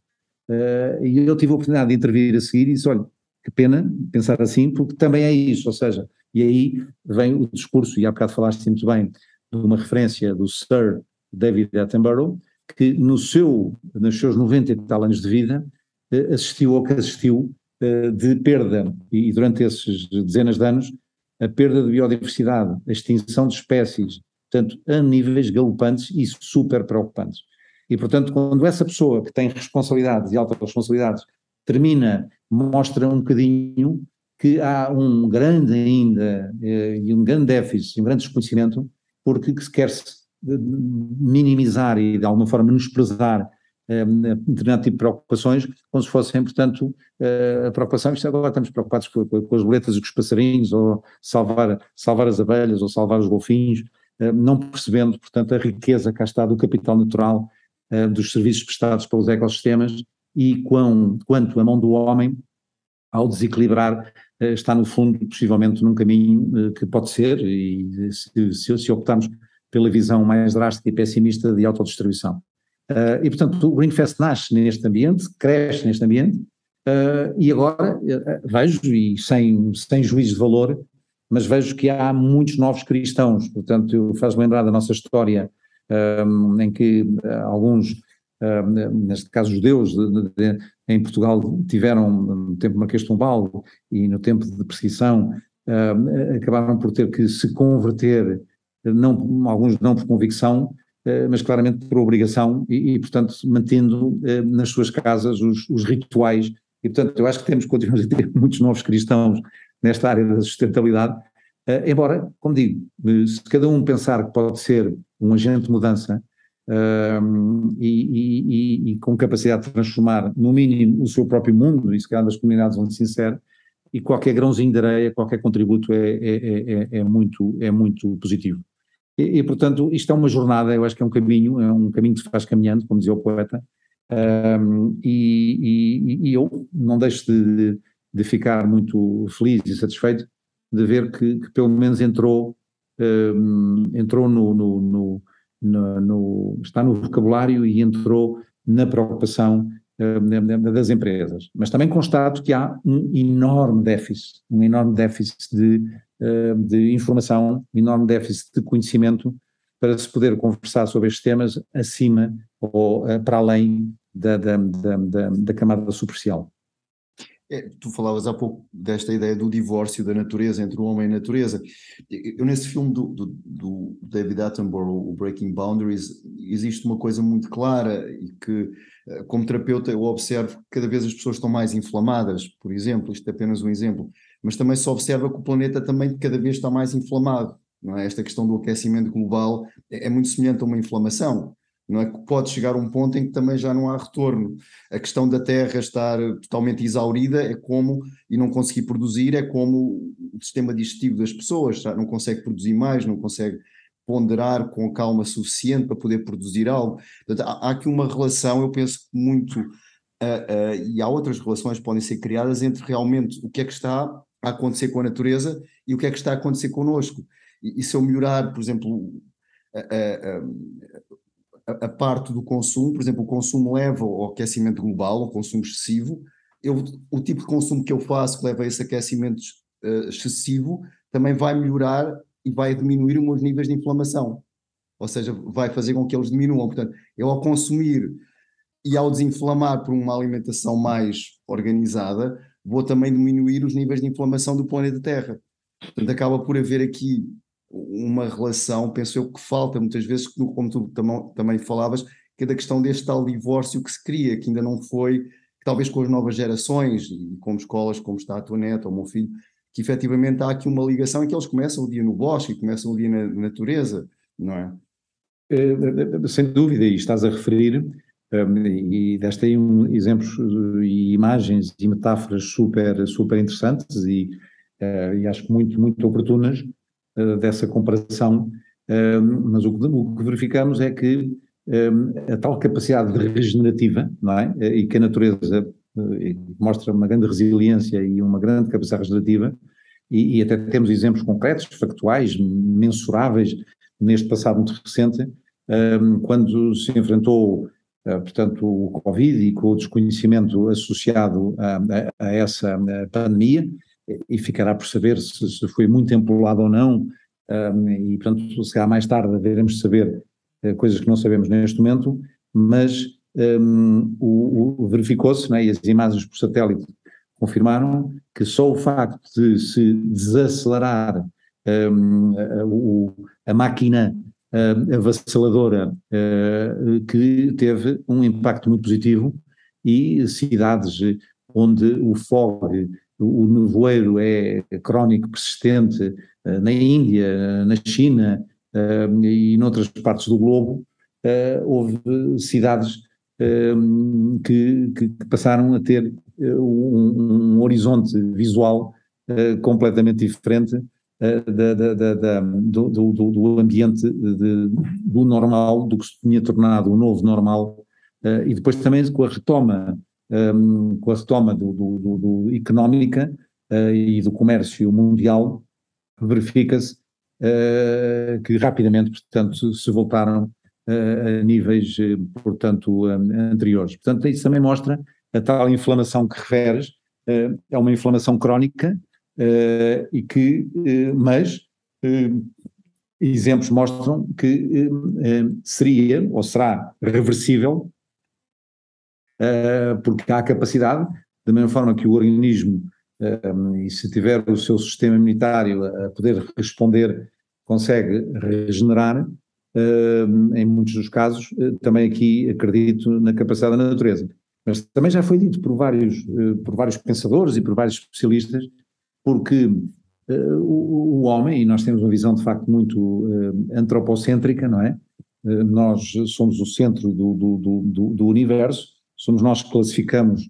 Uh, e eu tive a oportunidade de intervir a seguir e disse: olha, que pena pensar assim, porque também é isso, ou seja, e aí vem o discurso, e há bocado falaste muito bem, de uma referência do Sir David Attenborough, que no seu, nos seus 90 e tal anos de vida, eh, assistiu ao que assistiu eh, de perda, e durante esses dezenas de anos, a perda de biodiversidade, a extinção de espécies, portanto, a níveis galopantes e super preocupantes. E, portanto, quando essa pessoa que tem responsabilidades e altas responsabilidades termina, mostra um bocadinho que há um grande ainda, eh, e um grande déficit, um grande desconhecimento porque se quer -se minimizar e de alguma forma menosprezar um, determinado tipo de preocupações, como se fossem, portanto, uh, a preocupação, isto agora estamos preocupados com, com, as boletas e com os passarinhos, ou salvar, salvar as abelhas, ou salvar os golfinhos, não percebendo, portanto, a riqueza cá está do capital natural, dos serviços prestados pelos ecossistemas, e quão, quanto a mão do homem, ao desequilibrar eh, está no fundo possivelmente num caminho eh, que pode ser, e se, se, se optarmos pela visão mais drástica e pessimista de autodistribuição. Uh, e portanto o Greenfest nasce neste ambiente, cresce neste ambiente, uh, e agora vejo, e sem, sem juízo de valor, mas vejo que há muitos novos cristãos, portanto faz lembrar da nossa história em que alguns neste caso judeus, de, de, em Portugal tiveram, no tempo Marquês de Pombal e no tempo de perseguição, uh, acabaram por ter que se converter, não, alguns não por convicção, uh, mas claramente por obrigação e, e portanto, mantendo uh, nas suas casas os, os, rituais. E, portanto, eu acho que temos que continuar a ter muitos novos cristãos nesta área da sustentabilidade, embora, como digo, se cada um pensar que pode ser um agente de mudança, um, e, e, e, com capacidade de transformar, no mínimo, o seu próprio mundo, e se calhar das comunidades onde se insere, e qualquer grãozinho de areia, qualquer contributo é, é, é, é muito, é muito positivo. E, e, portanto, isto é uma jornada, eu acho que é um caminho, é um caminho que se faz caminhando, como dizia o poeta, um, e, e, eu não deixo de, de, ficar muito feliz e satisfeito de ver que, que pelo menos entrou, um, entrou no, no, no no, no, está no vocabulário e entrou na preocupação uh, das empresas. Mas também constato que há um enorme déficit, um enorme déficit de, uh, de informação, um enorme déficit de conhecimento para se poder conversar sobre estes temas acima ou uh, para além da, da, da, da camada superficial. É, tu falavas há pouco desta ideia do divórcio da natureza entre o homem e a natureza. Eu, nesse filme do, do, do, David Attenborough, o Breaking Boundaries, existe uma coisa muito clara e que, eh, como terapeuta, eu observo que cada vez as pessoas estão mais inflamadas, por exemplo, isto é apenas um exemplo, mas também se observa que o planeta também cada vez está mais inflamado. É? Esta questão do aquecimento global é, é muito semelhante a uma inflamação não é que pode chegar a um ponto em que também já não há retorno. A questão da terra estar totalmente exaurida é como, e não conseguir produzir, é como o sistema digestivo das pessoas, não consegue produzir mais, não consegue ponderar com calma suficiente para poder produzir algo. Portanto, há, aqui uma relação, eu penso muito, uh, uh, e há outras relações que podem ser criadas entre realmente o que é que está a acontecer com a natureza e o que é que está a acontecer connosco. E, e se eu melhorar, por exemplo, uh, a, parte do consumo, por exemplo, o consumo leva ao aquecimento global, ao consumo excessivo. Eu, o tipo de consumo que eu faço que leva a esse aquecimento uh, excessivo também vai melhorar e vai diminuir os meus níveis de inflamação. Ou seja, vai fazer com que eles diminuam. Portanto, eu ao consumir e ao desinflamar por uma alimentação mais organizada, vou também diminuir os níveis de inflamação do planeta Terra. Portanto, acaba por haver aqui uma relação, penso eu, que falta muitas vezes, como tu também falavas, que é da questão deste tal divórcio que se cria, que ainda não foi, talvez com as novas gerações, e como escolas, como está a tua neta ou o meu filho, que efetivamente há aqui uma ligação em que eles começam o dia no bosque, começam o dia na natureza, não é? Eh, sem dúvida, e estás a referir, um, e deste aí um, exemplos e imagens e metáforas super, super interessantes e, uh, e acho que muito, muito oportunas dessa comparação, mas o que, verificamos é que um, a tal capacidade regenerativa, não é? E que a natureza mostra uma grande resiliência e uma grande capacidade regenerativa, e, e, até temos exemplos concretos, factuais, mensuráveis, neste passado muito recente, quando se enfrentou, portanto, o Covid e com o desconhecimento associado a, a essa pandemia, e ficará por saber se, se foi muito empolado ou não, um, e portanto, se calhar mais tarde veremos saber uh, coisas que não sabemos neste momento, mas um, o, o verificou-se, né, e as imagens por satélite confirmaram que só o facto de se desacelerar um, a, a, máquina uh, avassaladora uh, que teve um impacto muito positivo e cidades onde o fog, o nevoeiro é crónico, persistente, uh, na Índia, na China e noutras partes do globo, houve cidades que, que, passaram a ter um, um horizonte visual completamente diferente eh, da, da, da, do, do, do, ambiente de, do normal, do que se tinha tornado o novo normal, e depois também com a retoma, um, com a retoma do, do, do económica uh, e do comércio mundial, verifica-se uh, que rapidamente, portanto, se voltaram a níveis, portanto, anteriores. Portanto, isso também mostra a tal inflamação que referes, é uma inflamação crónica, uh, e que, uh, mas uh, exemplos mostram que seria ou será reversível, porque há capacidade, da mesma forma que o organismo, e se tiver o seu sistema imunitário a poder responder, consegue regenerar, em muitos dos casos, também aqui acredito na capacidade da natureza. Mas também já foi dito por vários, por vários pensadores e por vários especialistas porque o, homem, e nós temos uma visão de facto muito antropocêntrica, não é? Nós somos o centro do, do, do, do, universo, somos nós que classificamos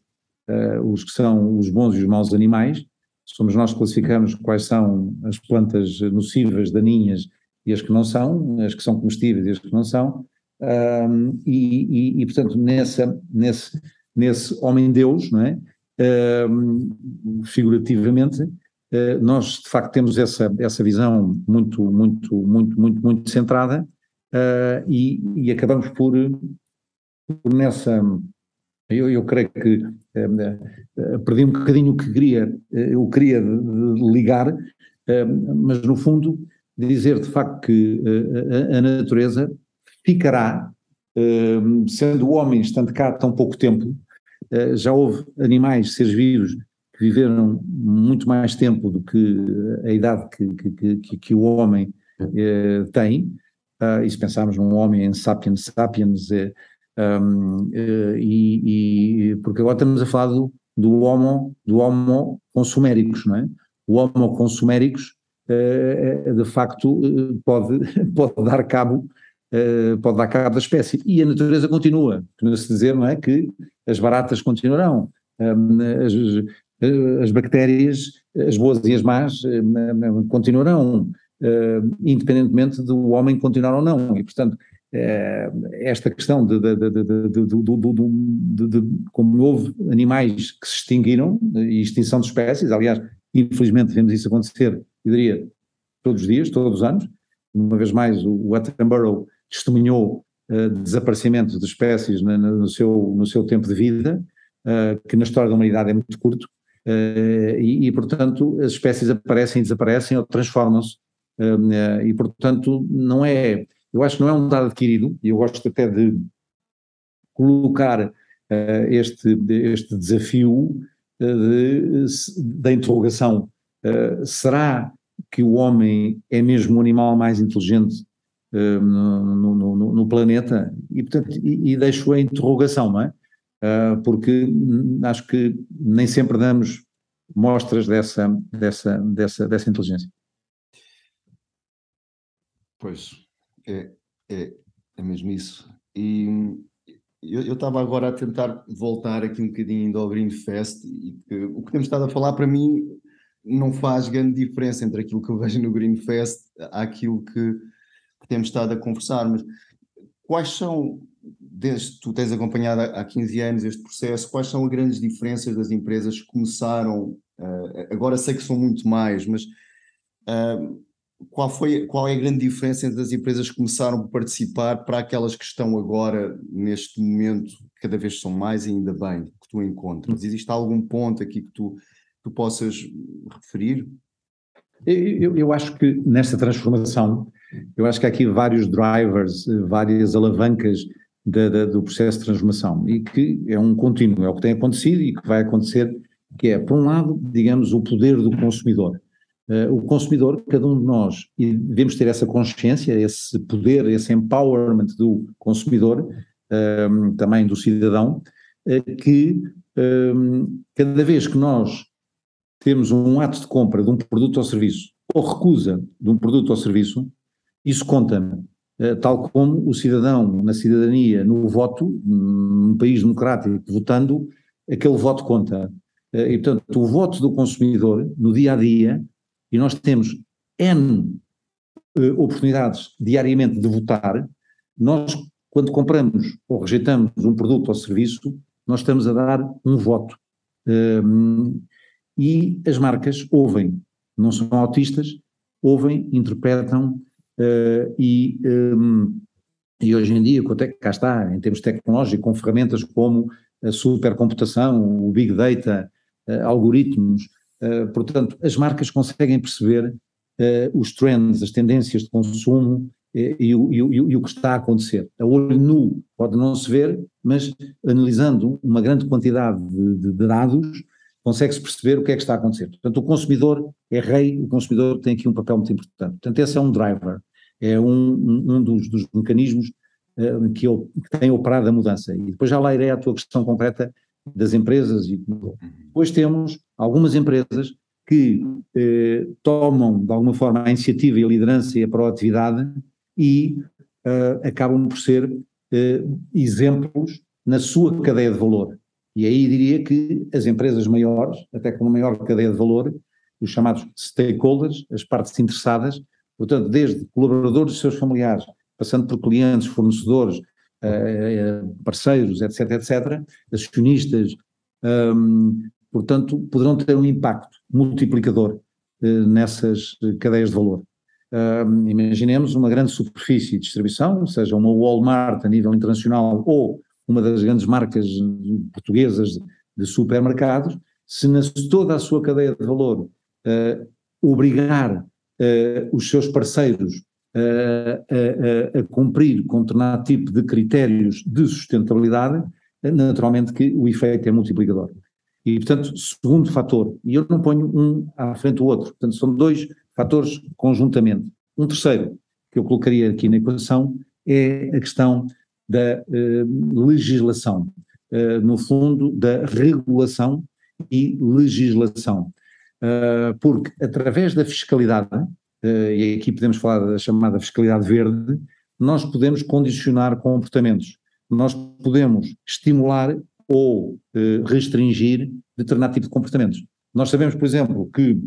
os que são os bons e os maus animais, somos nós que classificamos quais são as plantas nocivas, daninhas e as que não são, as que são comestíveis e as que não são, e, e, e, portanto nessa, nesse, nesse homem-deus, não é? figurativamente, eh, nós de facto temos essa, essa visão muito, muito, muito, muito, muito centrada uh, e, e, acabamos por, por nessa, eu, eu creio que uh, perdi um bocadinho o que queria, eu queria ligar, mas no fundo dizer de facto que a, a natureza ficará, sendo o homem estando cá tão pouco tempo, já houve animais, seres vivos, que viveram muito mais tempo do que a idade que, que, que, que o homem eh, tem, uh, e se pensarmos num homem em sapiens sapiens, eh, um, eh, e, e, porque agora estamos a falar do, do homo, do homo consuméricos, não é? O homo consuméricos, eh, de facto, eh, pode, pode dar cabo pode dar cabo da espécie. E a natureza continua. Continua-se dizer, não é, que as baratas continuarão, as, as bactérias, as boas e as más, continuarão, independentemente do homem continuar ou não. E, portanto, esta questão de, de, de, de, como houve animais que se extinguiram, e extinção de espécies, aliás, infelizmente vemos isso acontecer, eu diria, todos os dias, todos os anos, uma vez mais o Attenborough testemunhou uh, desaparecimento de espécies na, na, no, seu, no seu tempo de vida, uh, que na história da humanidade é muito curto, Uh, e, e, portanto, as espécies aparecem, desaparecem ou transformam-se. E, portanto, não é. Eu acho que não é um dado adquirido, e eu gosto até de colocar uh, este, este desafio de, da interrogação. será que o homem é mesmo o animal mais inteligente uh, no, no, no, planeta e, portanto, e, e deixo a interrogação, não é? Uh, porque acho que nem sempre damos mostras dessa, dessa, dessa, dessa inteligência. Pois, é, é, é mesmo isso. E eu estava agora a tentar voltar aqui um bocadinho ao Green Fest e que, o que temos estado a falar para mim não faz grande diferença entre aquilo que eu vejo no Green Fest àquilo que, que temos estado a conversar, mas quais são, desde tu tens acompanhado há 15 anos este processo, quais são as grandes diferenças das empresas que começaram, uh, agora sei que são muito mais, mas uh, qual, foi, qual é a grande diferença entre as empresas que começaram a participar para aquelas que estão agora, neste momento, cada vez são mais e ainda bem, que tu encontras? Existe algum ponto aqui que tu, tu possas referir? Eu, eu acho que nesta transformação, eu acho que há aqui vários drivers, várias alavancas da, da, do processo de transformação e que é um contínuo, é o que tem acontecido e que vai acontecer, que é, por um lado, digamos, o poder do consumidor. Uh, o consumidor, cada um de nós, e devemos ter essa consciência, esse poder, esse empowerment do consumidor, uh, também do cidadão, uh, que cada vez que nós temos um ato de compra de um produto ou serviço, ou recusa de um produto ou serviço, isso conta, tal como o cidadão na cidadania, no voto, num país democrático, votando, aquele voto conta. E, portanto, o voto do consumidor, no dia a dia, e nós temos N uh, oportunidades diariamente de votar, nós, quando compramos ou rejeitamos um produto ou serviço, nós estamos a dar um voto. Um, e as marcas ouvem, não são autistas, ouvem, interpretam uh, e, um, e hoje em dia, quanto é que cá está, em termos tecnológicos, com ferramentas como a supercomputação, o big data, uh, algoritmos, eh, portanto, as marcas conseguem perceber uh, os trends, as tendências de consumo e, e, e, e, o que está a acontecer. A olho nu pode não se ver, mas analisando uma grande quantidade de, de, de dados, consegue-se perceber o que é que está a acontecer. Portanto, o consumidor é rei, o consumidor tem aqui um papel muito importante. Portanto, esse é um driver, é um, um dos, dos mecanismos uh, que, eu, que tem operado a mudança. E depois já lá irei à tua questão concreta das empresas e uhum. depois temos algumas empresas que eh, tomam de alguma forma a iniciativa e a liderança e a proatividade e eh, acabam por ser eh, exemplos na sua cadeia de valor. E aí diria que as empresas maiores, até com uma maior cadeia de valor, os chamados stakeholders, as partes interessadas, portanto, desde colaboradores e seus familiares, passando por clientes, fornecedores, eh, parceiros, etc., etc., acionistas, um, portanto, poderão ter um impacto multiplicador uh, nessas cadeias de valor. Imaginemos uma grande superfície de distribuição, seja uma Walmart a nível internacional ou uma das grandes marcas portuguesas de supermercados, se na toda a sua cadeia de valor uh, obrigar uh, os seus parceiros a, a, cumprir com determinado tipo de critérios de sustentabilidade, naturalmente que o efeito é multiplicador. E, portanto, segundo fator, e eu não ponho um à frente do outro, portanto, são dois fatores conjuntamente. Um terceiro que eu colocaria aqui na equação é a questão da uh, legislação, uh, no fundo, da regulação e legislação. Uh, porque através da fiscalidade, uh, e aqui podemos falar da chamada fiscalidade verde, nós podemos condicionar comportamentos, nós podemos estimular ou uh, restringir determinado tipo de comportamentos. Nós sabemos, por exemplo, que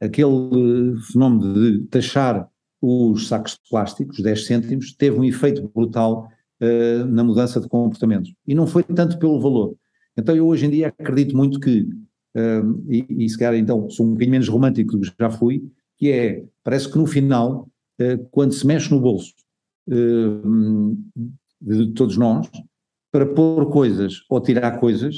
aquele fenómeno de taxar os sacos plásticos, 10 cêntimos, teve um efeito brutal uh, na mudança de comportamentos. E não foi tanto pelo valor. Então eu hoje em dia acredito muito que, uh, e, e se calhar então sou um bocadinho menos romântico do que já fui, que é, parece que no final, eh, quando se mexe no bolso eh, de todos nós, para pôr coisas ou tirar coisas,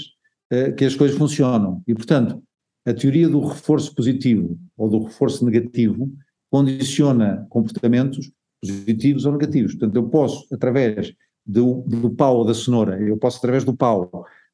eh, que as coisas funcionam. E, portanto, a teoria do reforço positivo ou do reforço negativo condiciona comportamentos positivos ou negativos. Portanto, eu posso, através do, do pau ou da cenoura, eu posso, através do pau,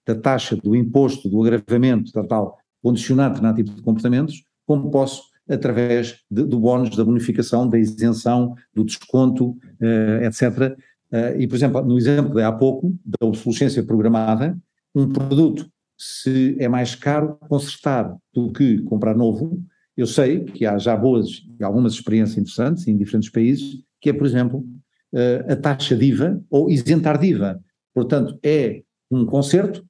da taxa, do imposto, do agravamento, tal, tal, condicionar determinado tipo de comportamentos, como posso através de, do bónus, da bonificação, da isenção, do desconto, uh, etc. Uh, e, por exemplo, no exemplo que há pouco, da obsolescência programada, um produto, se é mais caro consertar do que comprar novo, eu sei que há já boas e algumas experiências interessantes em diferentes países, que é, por exemplo, uh, a taxa DIVA ou isentar DIVA. Portanto, é um concerto,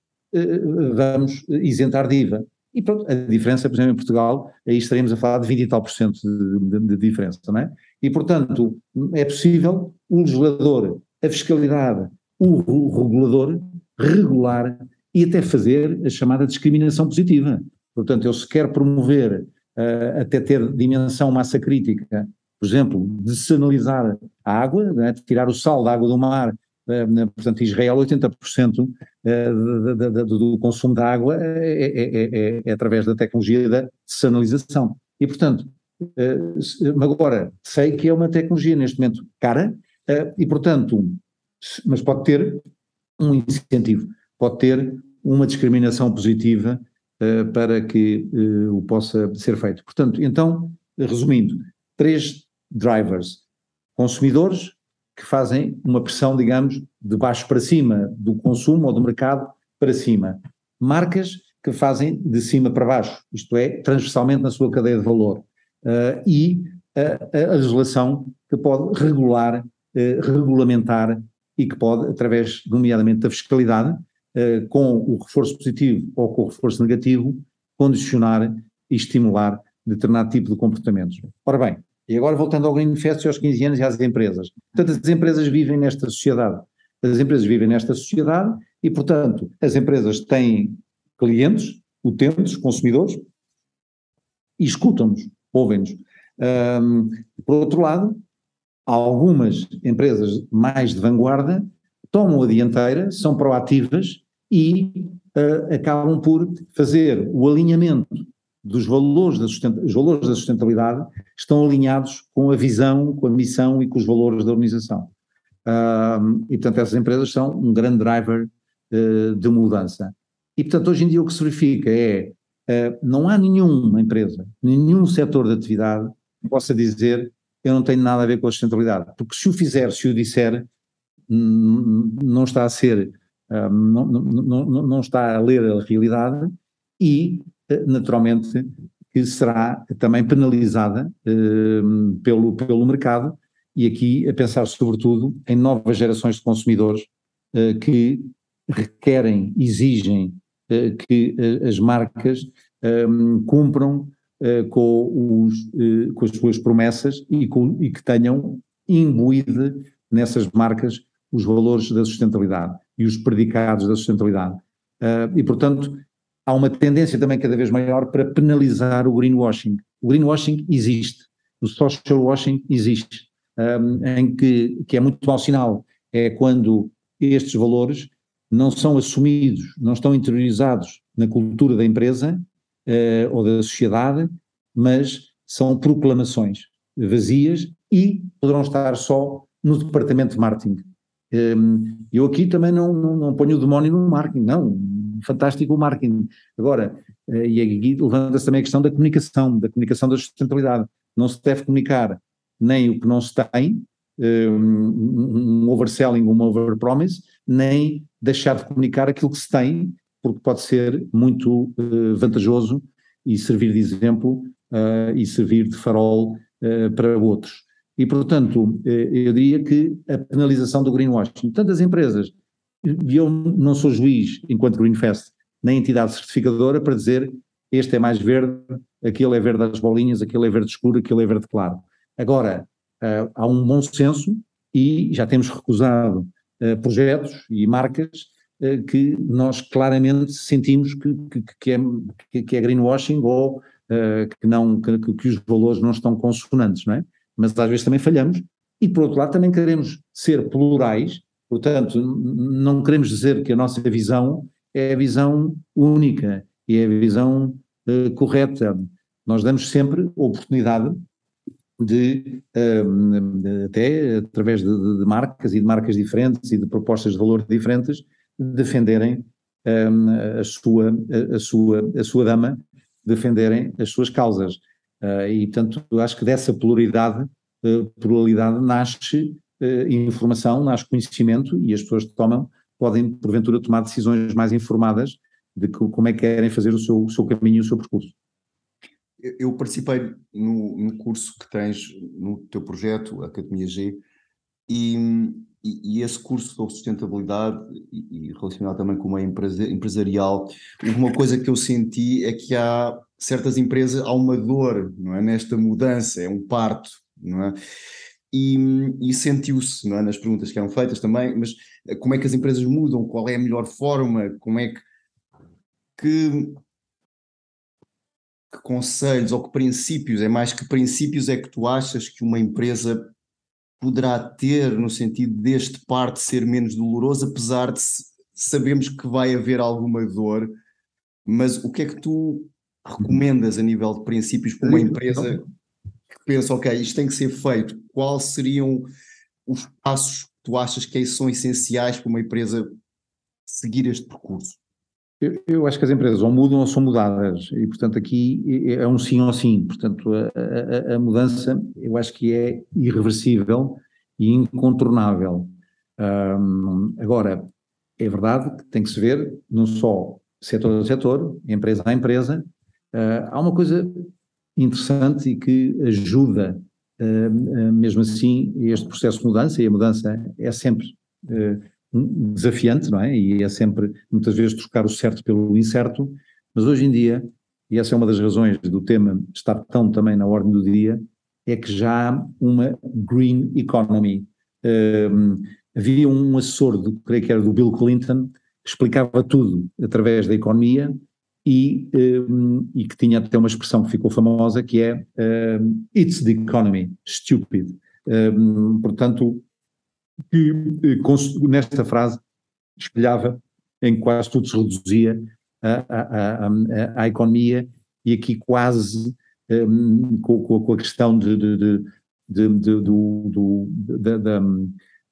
vamos isentar DIVA. E pronto, a diferença, por exemplo, em Portugal, aí estaremos a falar de 20 e tal por cento de, de, de diferença, não é? E, portanto, é possível o legislador, a fiscalidade, o, regulador regular e até fazer a chamada discriminação positiva. Portanto, eu se quer promover, uh, até ter dimensão massa crítica, por exemplo, de sanalizar a água, né, tirar o sal da água do mar eh, portanto, Israel, 80% eh, do consumo de água é, é, é, é, através da tecnologia da sanalização. E, portanto, eh, agora, sei que é uma tecnologia neste momento cara, e, portanto, mas pode ter um incentivo, pode ter uma discriminação positiva para que o possa ser feito. Portanto, então, resumindo, três drivers: consumidores, que fazem uma pressão, digamos, de baixo para cima do consumo ou do mercado para cima. Marcas que fazem de cima para baixo, isto é, transversalmente na sua cadeia de valor. Uh, e a, a, legislação que pode regular, regulamentar e que pode, através, nomeadamente, da fiscalidade, uh, com o reforço positivo ou com o reforço negativo, condicionar e estimular determinado tipo de comportamentos. Ora bem, e agora voltando ao Green Fest aos 15 anos e às empresas. Portanto, as empresas vivem nesta sociedade. As empresas vivem nesta sociedade e, portanto, as empresas têm clientes, utentes, consumidores, e escutam-nos, ouvem-nos. Um, por outro lado, algumas empresas mais de vanguarda tomam a dianteira, são proativas e uh, acabam por fazer o alinhamento dos valores da, os valores da sustentabilidade estão alinhados com a visão, com a missão e com os valores da organização. Uh, e, portanto, essas empresas são um grande driver uh, de mudança. E, portanto, hoje em dia o que se verifica é, uh, não há nenhuma empresa, nenhum setor de atividade que possa dizer eu não tenho nada a ver com a sustentabilidade, porque se o fizer, se o disser, não está a ser, não, não, não, não está a ler a realidade e naturalmente que será também penalizada eh, pelo, pelo mercado. E aqui a pensar sobretudo em novas gerações de consumidores que requerem, exigem que as marcas cumpram com, os, com as suas promessas e, com, e que tenham imbuído nessas marcas os valores da sustentabilidade e os predicados da sustentabilidade. e, portanto, há uma tendência também cada vez maior para penalizar o greenwashing. O greenwashing existe, o social washing existe, um, em que, que é muito mau sinal, é quando estes valores não são assumidos, não estão interiorizados na cultura da empresa uh, ou da sociedade, mas são proclamações vazias e poderão estar só no departamento de marketing. Um, eu aqui também não, não, não ponho o demónio no marketing, não, fantástico o marketing. Agora, eh, e aqui levanta-se também a questão da comunicação, da comunicação da sustentabilidade. Não se deve comunicar nem o que não se tem, eh, um overselling, uma overpromise, nem deixar de comunicar aquilo que se tem, porque pode ser muito eh, vantajoso e servir de exemplo e servir de farol para outros. E, portanto, eu diria que a penalização do greenwashing, tantas empresas e eu não sou juiz, enquanto Greenfest, nem entidade certificadora, para dizer este é mais verde, aquele é verde das bolinhas, aquele é verde escuro, aquele é verde claro. Agora, uh, há um bom senso e já temos recusado uh, projetos e marcas uh, que nós claramente sentimos que, que, que, é, que é greenwashing ou que, não, que, que os valores não estão consonantes, não é? Mas às vezes também falhamos e por outro lado também queremos ser plurais Portanto, não queremos dizer que a nossa visão é a visão única e é a visão uh, correta. Nós damos sempre oportunidade de, uh, de até através de, de, marcas e de marcas diferentes e de propostas de valor diferentes, defenderem um, a, sua, a, sua, a sua dama, defenderem as suas causas. e, portanto, acho que dessa pluralidade, pluralidade nasce informação, nasce conhecimento e as pessoas que tomam podem, porventura, tomar decisões mais informadas de que, como é que querem fazer o seu, o seu caminho e o seu percurso. Eu participei no, no, curso que tens no teu projeto, Academia G, e, e, e esse curso sobre sustentabilidade e, e, relacionado também com o meio empresarial, uma coisa que eu senti é que há certas empresas, há uma dor não é, nesta mudança, é um parto, não é? E, e sentiu-se é, nas perguntas que eram feitas também, mas como é que as empresas mudam, qual é a melhor forma, como é que, que que conselhos ou que princípios, é mais que princípios é que tu achas que uma empresa poderá ter no sentido deste parte ser menos doloroso, apesar de sabemos que vai haver alguma dor, mas o que é que tu recomendas a nível de princípios para uma empresa que pensa, ok, isto tem que ser feito, quais seriam os passos que tu achas que são essenciais para uma empresa seguir este percurso? Eu, eu, acho que as empresas ou mudam ou são mudadas, e portanto aqui é um sim ou sim, portanto a, a, a mudança eu acho que é irreversível e incontornável. Agora, é verdade que tem que se ver não só setor a setor, empresa a empresa, uh, há uma coisa interessante e que ajuda uh, uh, mesmo assim este processo de mudança, e a mudança é sempre desafiante, não é? E é sempre, muitas vezes, trocar o certo pelo incerto, mas hoje em dia, e essa é uma das razões do tema estar tão também na ordem do dia, é que já há uma green economy. Um, havia um assessor, do, creio que era do Bill Clinton, que explicava tudo através da economia e, um, e que tinha até uma expressão que ficou famosa que é um, It's the economy, stupid. Hum, portanto, que eh, nesta frase espelhava em que quase tudo se reduzia à, economia e aqui quase um, com, com, a questão de, de, de, do, do,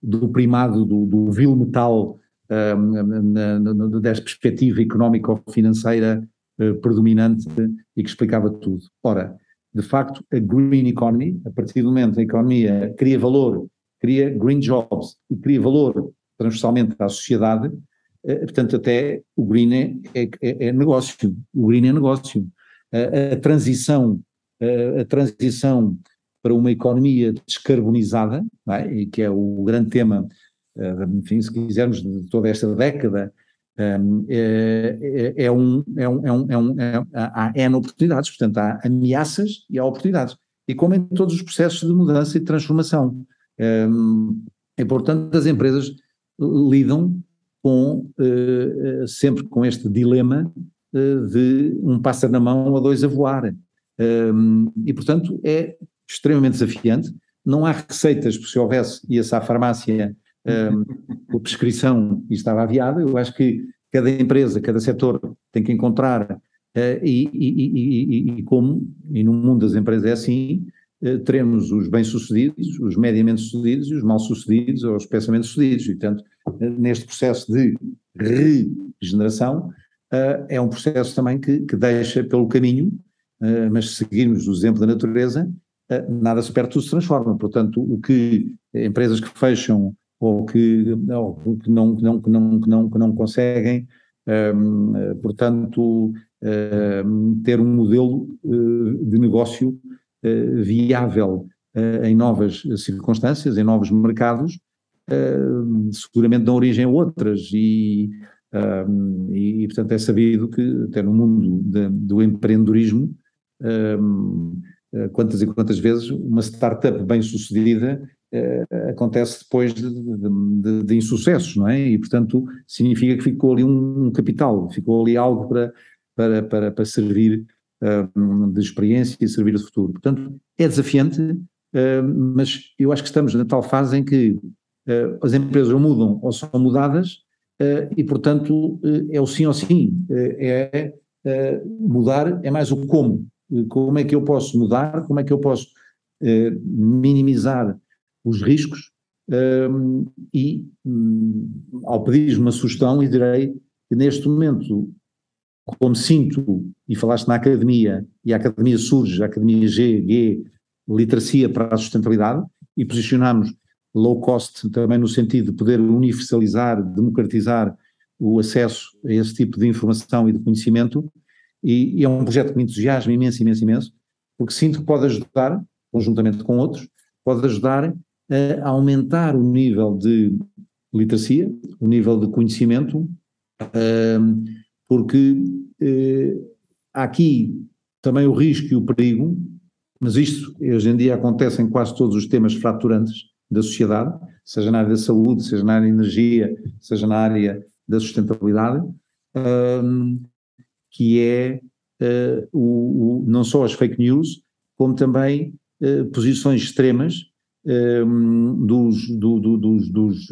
do, primado do, do vil metal um, na, na, dessa perspectiva económica ou financeira uh, predominante e que explicava tudo. Ora, de facto, a green economy, a partir do momento em que a economia cria valor cria green jobs e cria valor transversalmente à sociedade, eh, portanto até o green é, é, é negócio, o green é negócio. A, a transição, a, a, transição para uma economia descarbonizada, é? que é o grande tema, eh, enfim, se quisermos, de toda esta década, eh, é, é, é, um, é, um, é, um, é, um, é, há N oportunidades, portanto há ameaças e há oportunidades. E como em todos os processos de mudança e de transformação. E, portanto, as empresas lidam com, eh, eh, sempre com este dilema eh, de um pássaro na mão a dois a voar. E, portanto, é extremamente desafiante. Não há receitas, se houvesse, ia-se à farmácia com prescrição e estava aviada. Eu acho que cada empresa, cada setor tem que encontrar, e, e, e, e, como, e no mundo das empresas é assim, teremos os bem-sucedidos, os mediamente sucedidos e os mal-sucedidos ou especialmente sucedidos. E, portanto, eh, neste processo de regeneração, uh, é um processo também que, que deixa pelo caminho, mas se seguirmos o exemplo da natureza, nada se perde, tudo se transforma. Portanto, o que empresas que fecham ou que, que, não, que, não, que, não, que, não, que não conseguem, ehm, portanto, ehm, ter um modelo de negócio eh, viável eh, em novas circunstâncias, em novos mercados, eh, seguramente dão origem a outras e, e, e, portanto é sabido que até no mundo de, do empreendedorismo quantas e quantas vezes uma startup bem sucedida acontece depois de, de, de, insucessos, não é? E portanto significa que ficou ali um, um capital, ficou ali algo para, para, para, para servir de experiência e servir de futuro. Portanto, é desafiante, mas eu acho que estamos na tal fase em que ah, as empresas ou mudam ou são mudadas e, portanto, é o sim ou sim. É, mudar é mais o como. Como é que eu posso mudar, como é que eu posso minimizar os riscos e, hum, ao pedir uma sugestão, e direi que neste momento como sinto, e falaste na academia, e a academia surge, a academia G, G, literacia para a sustentabilidade, e posicionamos low cost também no sentido de poder universalizar, democratizar o acesso a esse tipo de informação e de conhecimento, e, e é um projeto que me entusiasma imenso, imenso, imenso, porque sinto que pode ajudar, conjuntamente com outros, pode ajudar a aumentar o nível de literacia, o nível de conhecimento, porque eh, há aqui também o risco e o perigo, mas isto hoje em dia acontece em quase todos os temas fraturantes da sociedade, seja na área da saúde, seja na área da energia, seja na área da sustentabilidade, que é uh, o, o, não só as fake news, como também uh, posições extremas dos, do, do, dos, dos,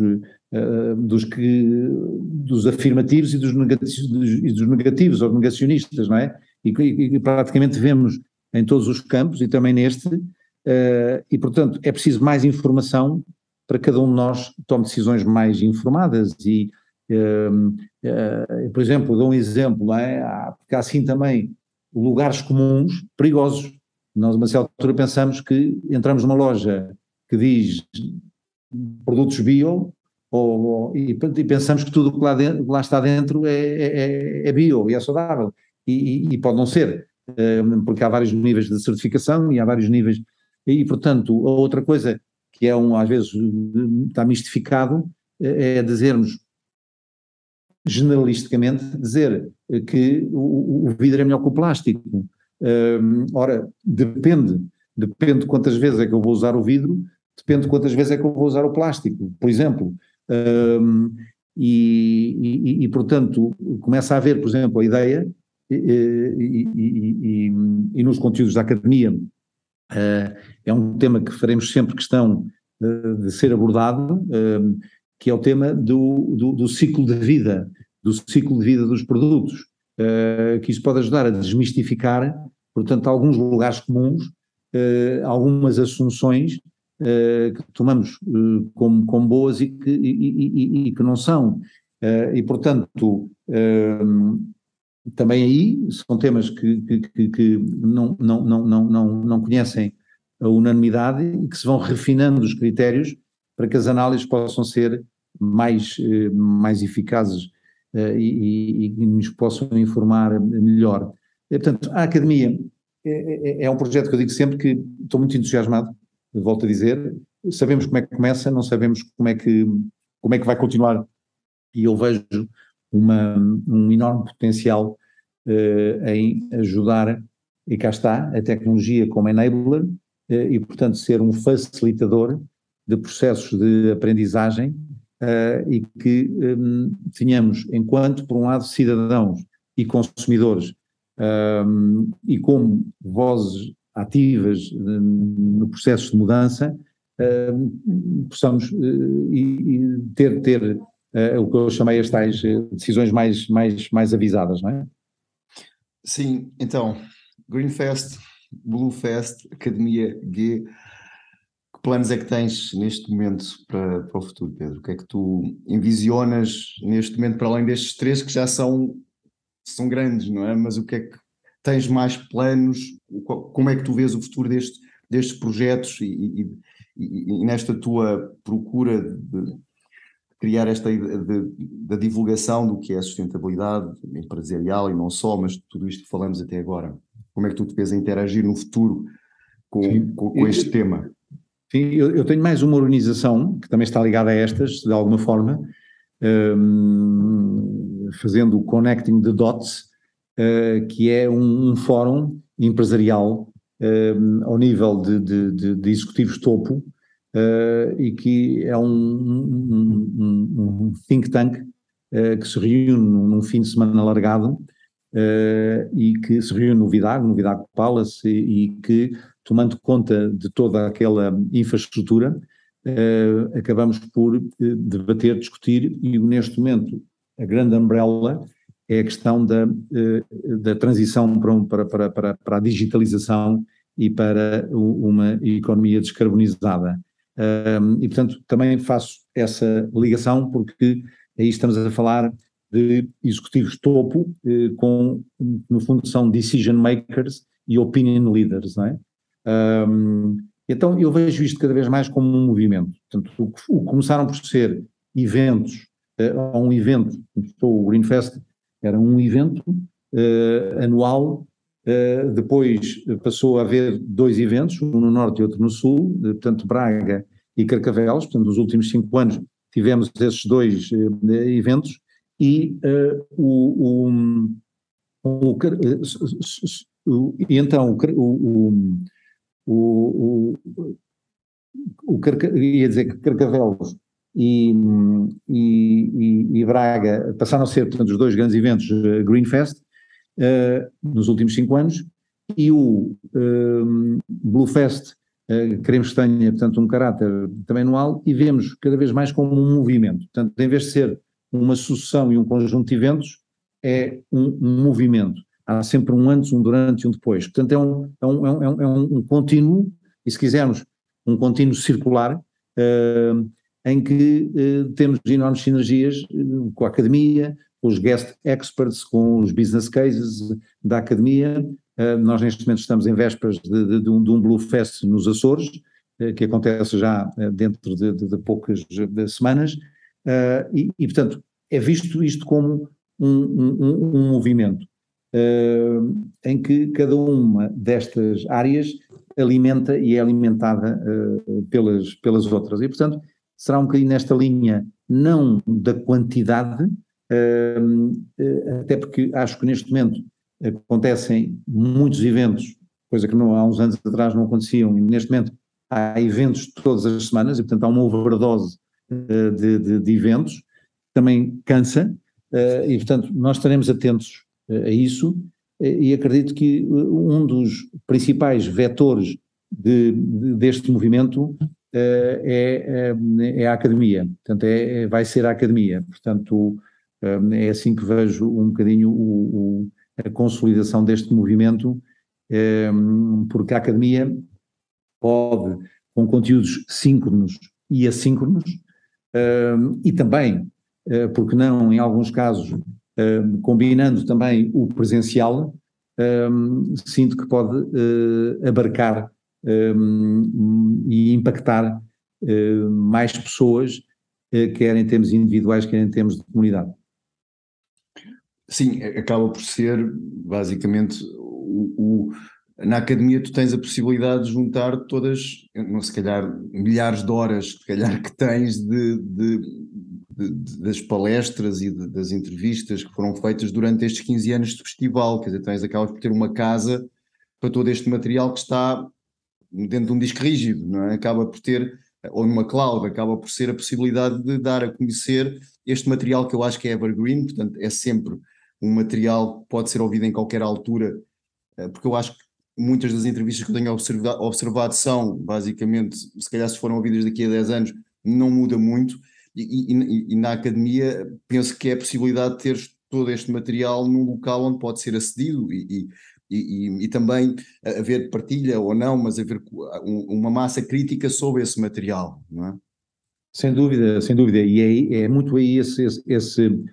uh, dos, que, dos afirmativos e dos negativos, dos, e dos negativos ou negacionistas, não é? E, e, e, praticamente vemos em todos os campos e também neste, uh, e portanto é preciso mais informação para cada um de nós tome decisões mais informadas e, uh, por exemplo, dou um exemplo, não é? há, porque há assim também lugares comuns perigosos. Nós, a certa altura, pensamos que entramos numa loja que diz produtos bio ou, ou e, pensamos que tudo que lá, dentro, lá está dentro é, é, é, é, bio e é saudável. E, e, e, pode não ser, eh, porque há vários níveis de certificação e há vários níveis. E, portanto, a outra coisa que é um, às vezes, está mistificado, eh, é dizermos, generalisticamente, dizer que o, o vidro é melhor que o plástico. Um, ora, depende, depende quantas vezes é que eu vou usar o vidro, depende de quantas vezes é que eu vou usar o plástico, por exemplo. Um, e, e, e, portanto, começa a haver, por exemplo, a ideia, e, e nos conteúdos da academia, uh, é um tema que faremos sempre questão uh, de ser abordado, uh, que é o tema do, do, do, ciclo de vida, do ciclo de vida dos produtos, que isso pode ajudar a desmistificar, portanto, alguns lugares comuns, algumas assunções que tomamos uh, como, como boas e que, e, e, e que não são. Uh, e, portanto, também aí são temas que, que, que, não, não, não, não, não, não conhecem a unanimidade e que se vão refinando os critérios para que as análises possam ser mais, mais eficazes e, e, nos possam informar melhor. E, portanto, a Academia é, é, é, um projeto que eu digo sempre que estou muito entusiasmado volto a dizer, sabemos como é que começa, não sabemos como é que, como é que vai continuar. E eu vejo uma, um enorme potencial uh, em ajudar, e cá está, a tecnologia como enabler, uh, e portanto ser um facilitador de processos de aprendizagem uh, e que um, tenhamos, enquanto, por um lado, cidadãos e consumidores, um, e como vozes ativas eh, no processo de mudança, eh, possamos eh, ter, ter o que eu chamei as tais decisões mais, mais, mais avisadas, não é? Sim, então, Greenfest, Bluefest, Academia G, que planos é que tens neste momento para, para o futuro, Pedro? O que é que tu envisionas neste momento, para além destes três que já são, são grandes, não é? Mas o que é que tens mais planos? Como é que tu vês o futuro deste, destes projetos e, e, e, nesta tua procura de criar esta da divulgação do que é a sustentabilidade empresarial e não só, mas tudo isto que falamos até agora? Como é que tu te vês a interagir no futuro com, com, com este eu, tema? Sim, eu, eu, tenho mais uma organização que também está ligada a estas, de alguma forma, um, fazendo o Connecting the Dots, uh, que é um, um fórum empresarial uh, ao nível de, de, de, de executivos topo uh, e que é um, um, um think tank que se reúne num, fim de semana alargado e que se reúne no Vidago, no Vidago Palace e, e que, tomando conta de toda aquela infraestrutura, acabamos por debater, discutir e neste momento a grande umbrella é a questão da, eh, da transição para, para, para, para a digitalização e para uma economia descarbonizada. e, portanto, também faço essa ligação porque aí estamos a falar de executivos topo, eh, com, no fundo, são decision makers e opinion leaders, não é? Então, eu vejo isto cada vez mais como um movimento. Portanto, o, o começaram por ser eventos, uh, um evento, o Greenfest era um evento uh, anual, uh, depois passou a haver dois eventos, um no norte e outro no sul, portanto, Braga e Carcavelos, portanto, nos últimos cinco anos tivemos esses dois eventos, e o, o, o, e então o, o, o, o ia dizer que Carcavelos e, e, e, Braga passaram a ser, portanto, os dois grandes eventos uh, Greenfest uh, nos últimos cinco anos e o uh, Bluefest uh, queremos que tenha, portanto, um caráter também anual e vemos cada vez mais como um movimento. Portanto, em vez de ser uma sucessão e um conjunto de eventos, é um, um movimento há sempre um antes, um durante e um depois. Portanto, é um, é um, é um, é um contínuo, e se quisermos, um contínuo circular, uh, em que uh, temos enormes sinergias uh, com a academia, com os guest experts, com os business cases da academia. nós, neste momento, estamos em vésperas de, de, de, um, de um Blue Fest nos Açores, que acontece já dentro de, de poucas semanas, e, e, portanto, é visto isto como um, um, um movimento em que cada uma destas áreas alimenta e é alimentada pelas, pelas outras. E, portanto, será um bocadinho nesta linha, não da quantidade, uh, até porque acho que neste momento acontecem muitos eventos, coisa que não, há uns anos atrás não aconteciam, e neste momento há eventos todas as semanas, e portanto há uma overdose de, de, de eventos, também cansa, e portanto nós estaremos atentos a isso, e acredito que um dos principais vetores de, deste movimento é, é, é, a academia, portanto é, é, vai ser a academia, portanto é assim que vejo um bocadinho o, o, a consolidação deste movimento, porque a academia pode, com conteúdos síncronos e assíncronos, e também, porque não, em alguns casos, combinando também o presencial, sinto que pode uh, abarcar e impactar uh, mais pessoas, uh, quer em termos individuais, quer em termos de comunidade. Sim, acaba por ser basicamente o, o, na academia tu tens a possibilidade de juntar todas, se calhar milhares de horas, se calhar que tens de, de de, das palestras e das entrevistas que foram feitas durante estes 15 anos de festival, quer dizer, tens, acabas por ter uma casa para todo este material que está dentro de um disco rígido, não é? Acaba por ter, ou numa cloud, acaba por ser a possibilidade de dar a conhecer este material que eu acho que é evergreen, portanto é sempre um material que pode ser ouvido em qualquer altura, eh, porque eu acho que muitas das entrevistas que eu tenho observado, são, basicamente, se calhar se foram ouvidas daqui a 10 anos, não muda muito, e, e, e, na academia penso que é a possibilidade de ter todo este material num local onde pode ser acedido e, e, também haver partilha ou não, mas haver uma massa crítica sobre esse material, não é? Sem dúvida, sem dúvida, e é, é muito aí esse, esse,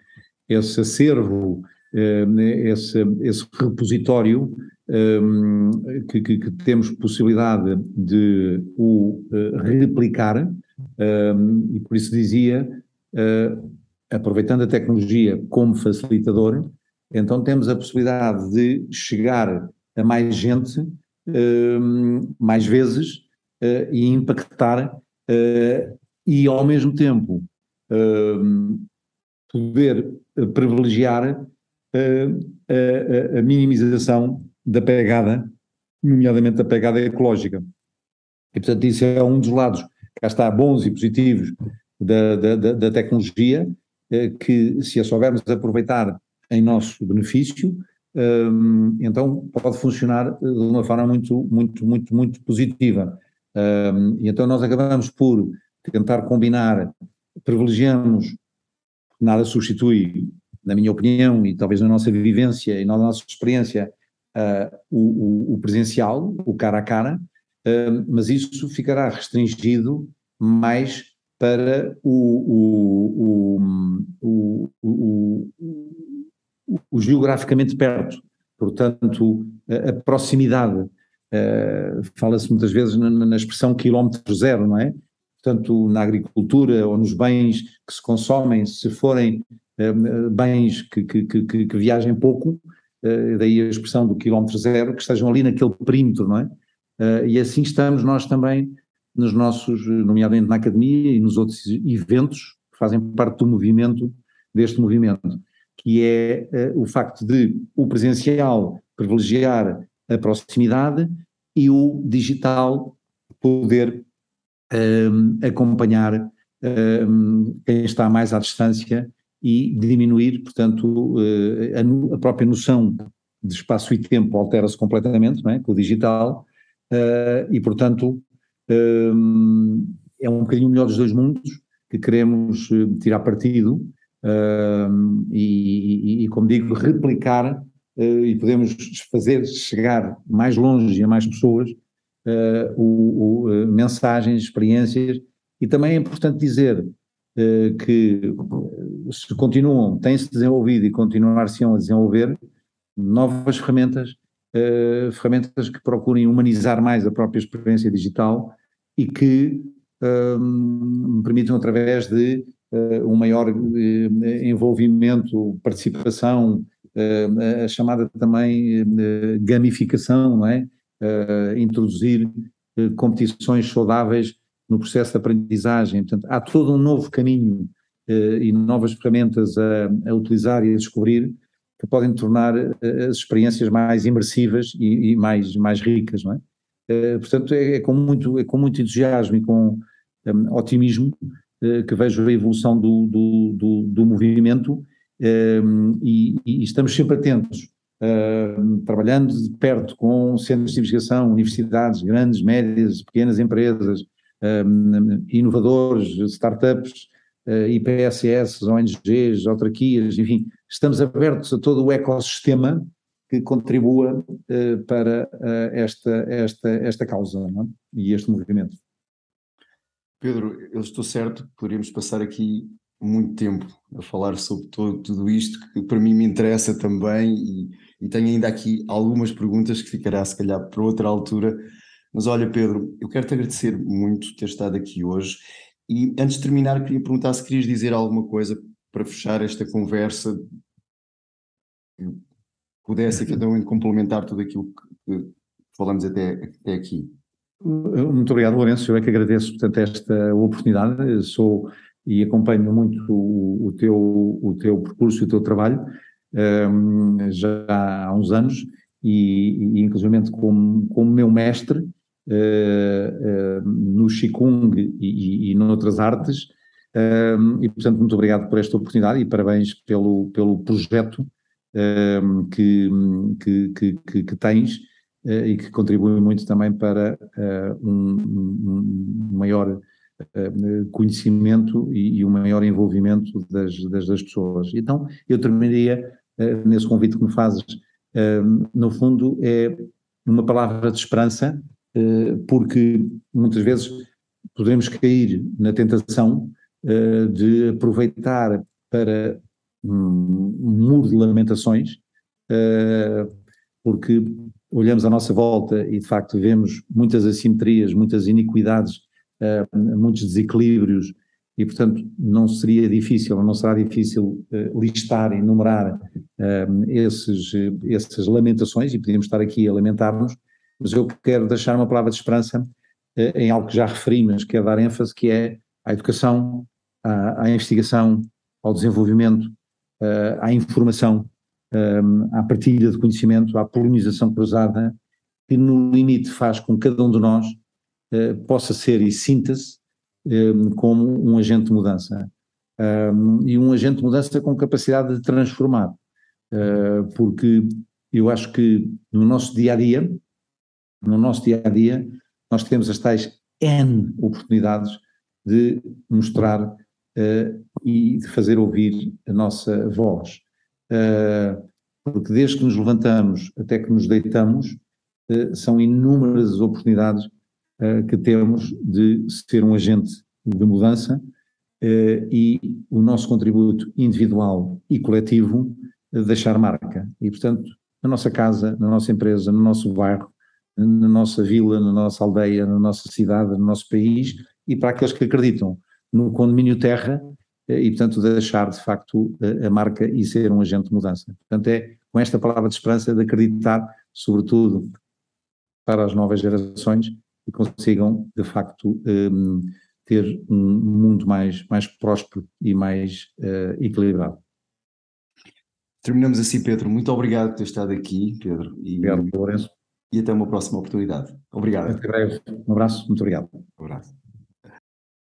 esse acervo, eh, esse, esse repositório ehm, que, que, que, temos possibilidade de o uh, replicar e por isso dizia, aproveitando a tecnologia como facilitador, então temos a possibilidade de chegar a mais gente, uh, mais vezes, uh, e impactar, uh, e ao mesmo tempo poder privilegiar a, a, minimização da pegada, nomeadamente da pegada ecológica. E portanto isso é um dos lados cá está, bons e positivos da, da, da tecnologia, eh, que se a soubermos aproveitar em nosso benefício, ehm, então pode funcionar de uma forma muito, muito, muito, muito positiva. Ehm, e então nós acabamos por tentar combinar, privilegiamos, nada substitui, na minha opinião, e talvez na nossa vivência e na nossa experiência, uh, o, o, presencial, o cara a cara, mas isso ficará restringido mais para o, o, o, o geograficamente perto, portanto, a, proximidade. Uh, Fala-se muitas vezes na, expressão quilómetro zero, não é? Portanto, na agricultura ou nos bens que se consomem, se forem uh, bens que, que, que, que, viajem pouco, uh, daí a expressão do quilómetro zero, que estejam ali naquele perímetro, não é? e assim estamos nós também nos nossos, nomeadamente na academia e nos outros eventos que fazem parte do movimento, deste movimento que é uh, o facto de o presencial privilegiar a proximidade e o digital poder um, ehm, acompanhar um, ehm, quem está mais à distância e diminuir, portanto, uh, a, a, própria noção de espaço e tempo altera-se completamente, não é, com o digital, uh, e portanto um, ehm, é um bocadinho melhor dos dois mundos que queremos tirar partido uh, e, e, como digo, replicar uh, e podemos fazer chegar mais longe a mais pessoas uh, o, o, mensagens, experiências. E também é importante dizer que se continuam, têm-se desenvolvido e continuar-se a desenvolver novas ferramentas, ferramentas que procurem humanizar mais a própria experiência digital e que me permitam através de uh, um maior uh, envolvimento, participação, uh, a chamada também gamificação, não é? introduzir competições saudáveis no processo de aprendizagem. Portanto, há todo um novo caminho e novas ferramentas a, a, utilizar e a descobrir que podem tornar as experiências mais imersivas e, e mais, mais ricas, não é? portanto, é, é, com muito, é com muito entusiasmo e com um, otimismo eh, que vejo a evolução do, do, do, do movimento ehm, e, e, estamos sempre atentos, ehm, trabalhando de perto com centros de investigação, universidades, grandes, médias, pequenas empresas, inovadores, startups, eh, IPSS, ONGs, autarquias, enfim, estamos abertos a todo o ecossistema que contribua eh, para esta, esta, esta causa é? e este movimento. Pedro, eu estou certo que poderíamos passar aqui muito tempo a falar sobre todo, tudo isto, que para mim me interessa também, e, e tenho ainda aqui algumas perguntas que ficará se calhar para outra altura. Mas olha, Pedro, eu quero te agradecer muito ter estado aqui hoje. E antes de terminar, queria perguntar se querias dizer alguma coisa para fechar esta conversa que pudesse efetivamente complementar tudo aquilo que falamos até, até aqui. Muito obrigado, Lourenço. Eu é que agradeço, portanto, esta oportunidade. Sou e acompanho muito o, o teu, o teu percurso e o teu trabalho um, já há uns anos e, e inclusive como, como meu mestre uh, uh, no Qigong e, e, noutras artes um, e portanto muito obrigado por esta oportunidade e parabéns pelo, pelo projeto um, que, que, que, que, tens e que contribui muito também para uh, um, um, maior uh, conhecimento e, e, um maior envolvimento das, das, das pessoas. Então, eu terminaria nesse convite que me fazes, no fundo, é uma palavra de esperança, porque muitas vezes podemos cair na tentação de aproveitar para um muro de lamentações, porque olhamos à nossa volta e de facto vemos muitas assimetrias, muitas iniquidades, uh, muitos desequilíbrios e portanto não seria difícil, não será difícil uh, listar, enumerar uh, esses, essas lamentações e podíamos estar aqui a lamentar-nos, mas eu quero deixar uma palavra de esperança em algo que já referi, mas quero dar ênfase, que é à educação, à, à investigação, ao desenvolvimento, à informação, à partilha de conhecimento, à polinização cruzada, que no limite faz com que cada um de nós uh, possa ser e sinta-se um, como um agente de mudança. E um agente de mudança com capacidade de transformar. Uh, porque eu acho que no nosso dia a dia, no nosso dia a dia, nós temos as tais N oportunidades de mostrar uh, e de fazer ouvir a nossa voz. Uh, porque desde que nos levantamos até que nos deitamos, uh, são inúmeras as oportunidades uh, que temos de ser um agente de mudança e o nosso contributo individual e coletivo deixar marca. E, portanto, na nossa casa, na nossa empresa, no nosso bairro, na nossa vila, na nossa aldeia, na nossa cidade, no nosso país e para aqueles que acreditam no condomínio terra e, portanto, deixar de facto a marca e ser um agente de mudança. Portanto, é com esta palavra de esperança de acreditar, sobretudo para as novas gerações, que consigam de facto um, ter um mundo mais, mais próspero e mais uh, equilibrado. Terminamos assim, Pedro. Muito obrigado por ter estado aqui, Pedro. E, obrigado, Lourenço. E até uma próxima oportunidade. Obrigado. Até breve. Um abraço, muito obrigado. Um abraço.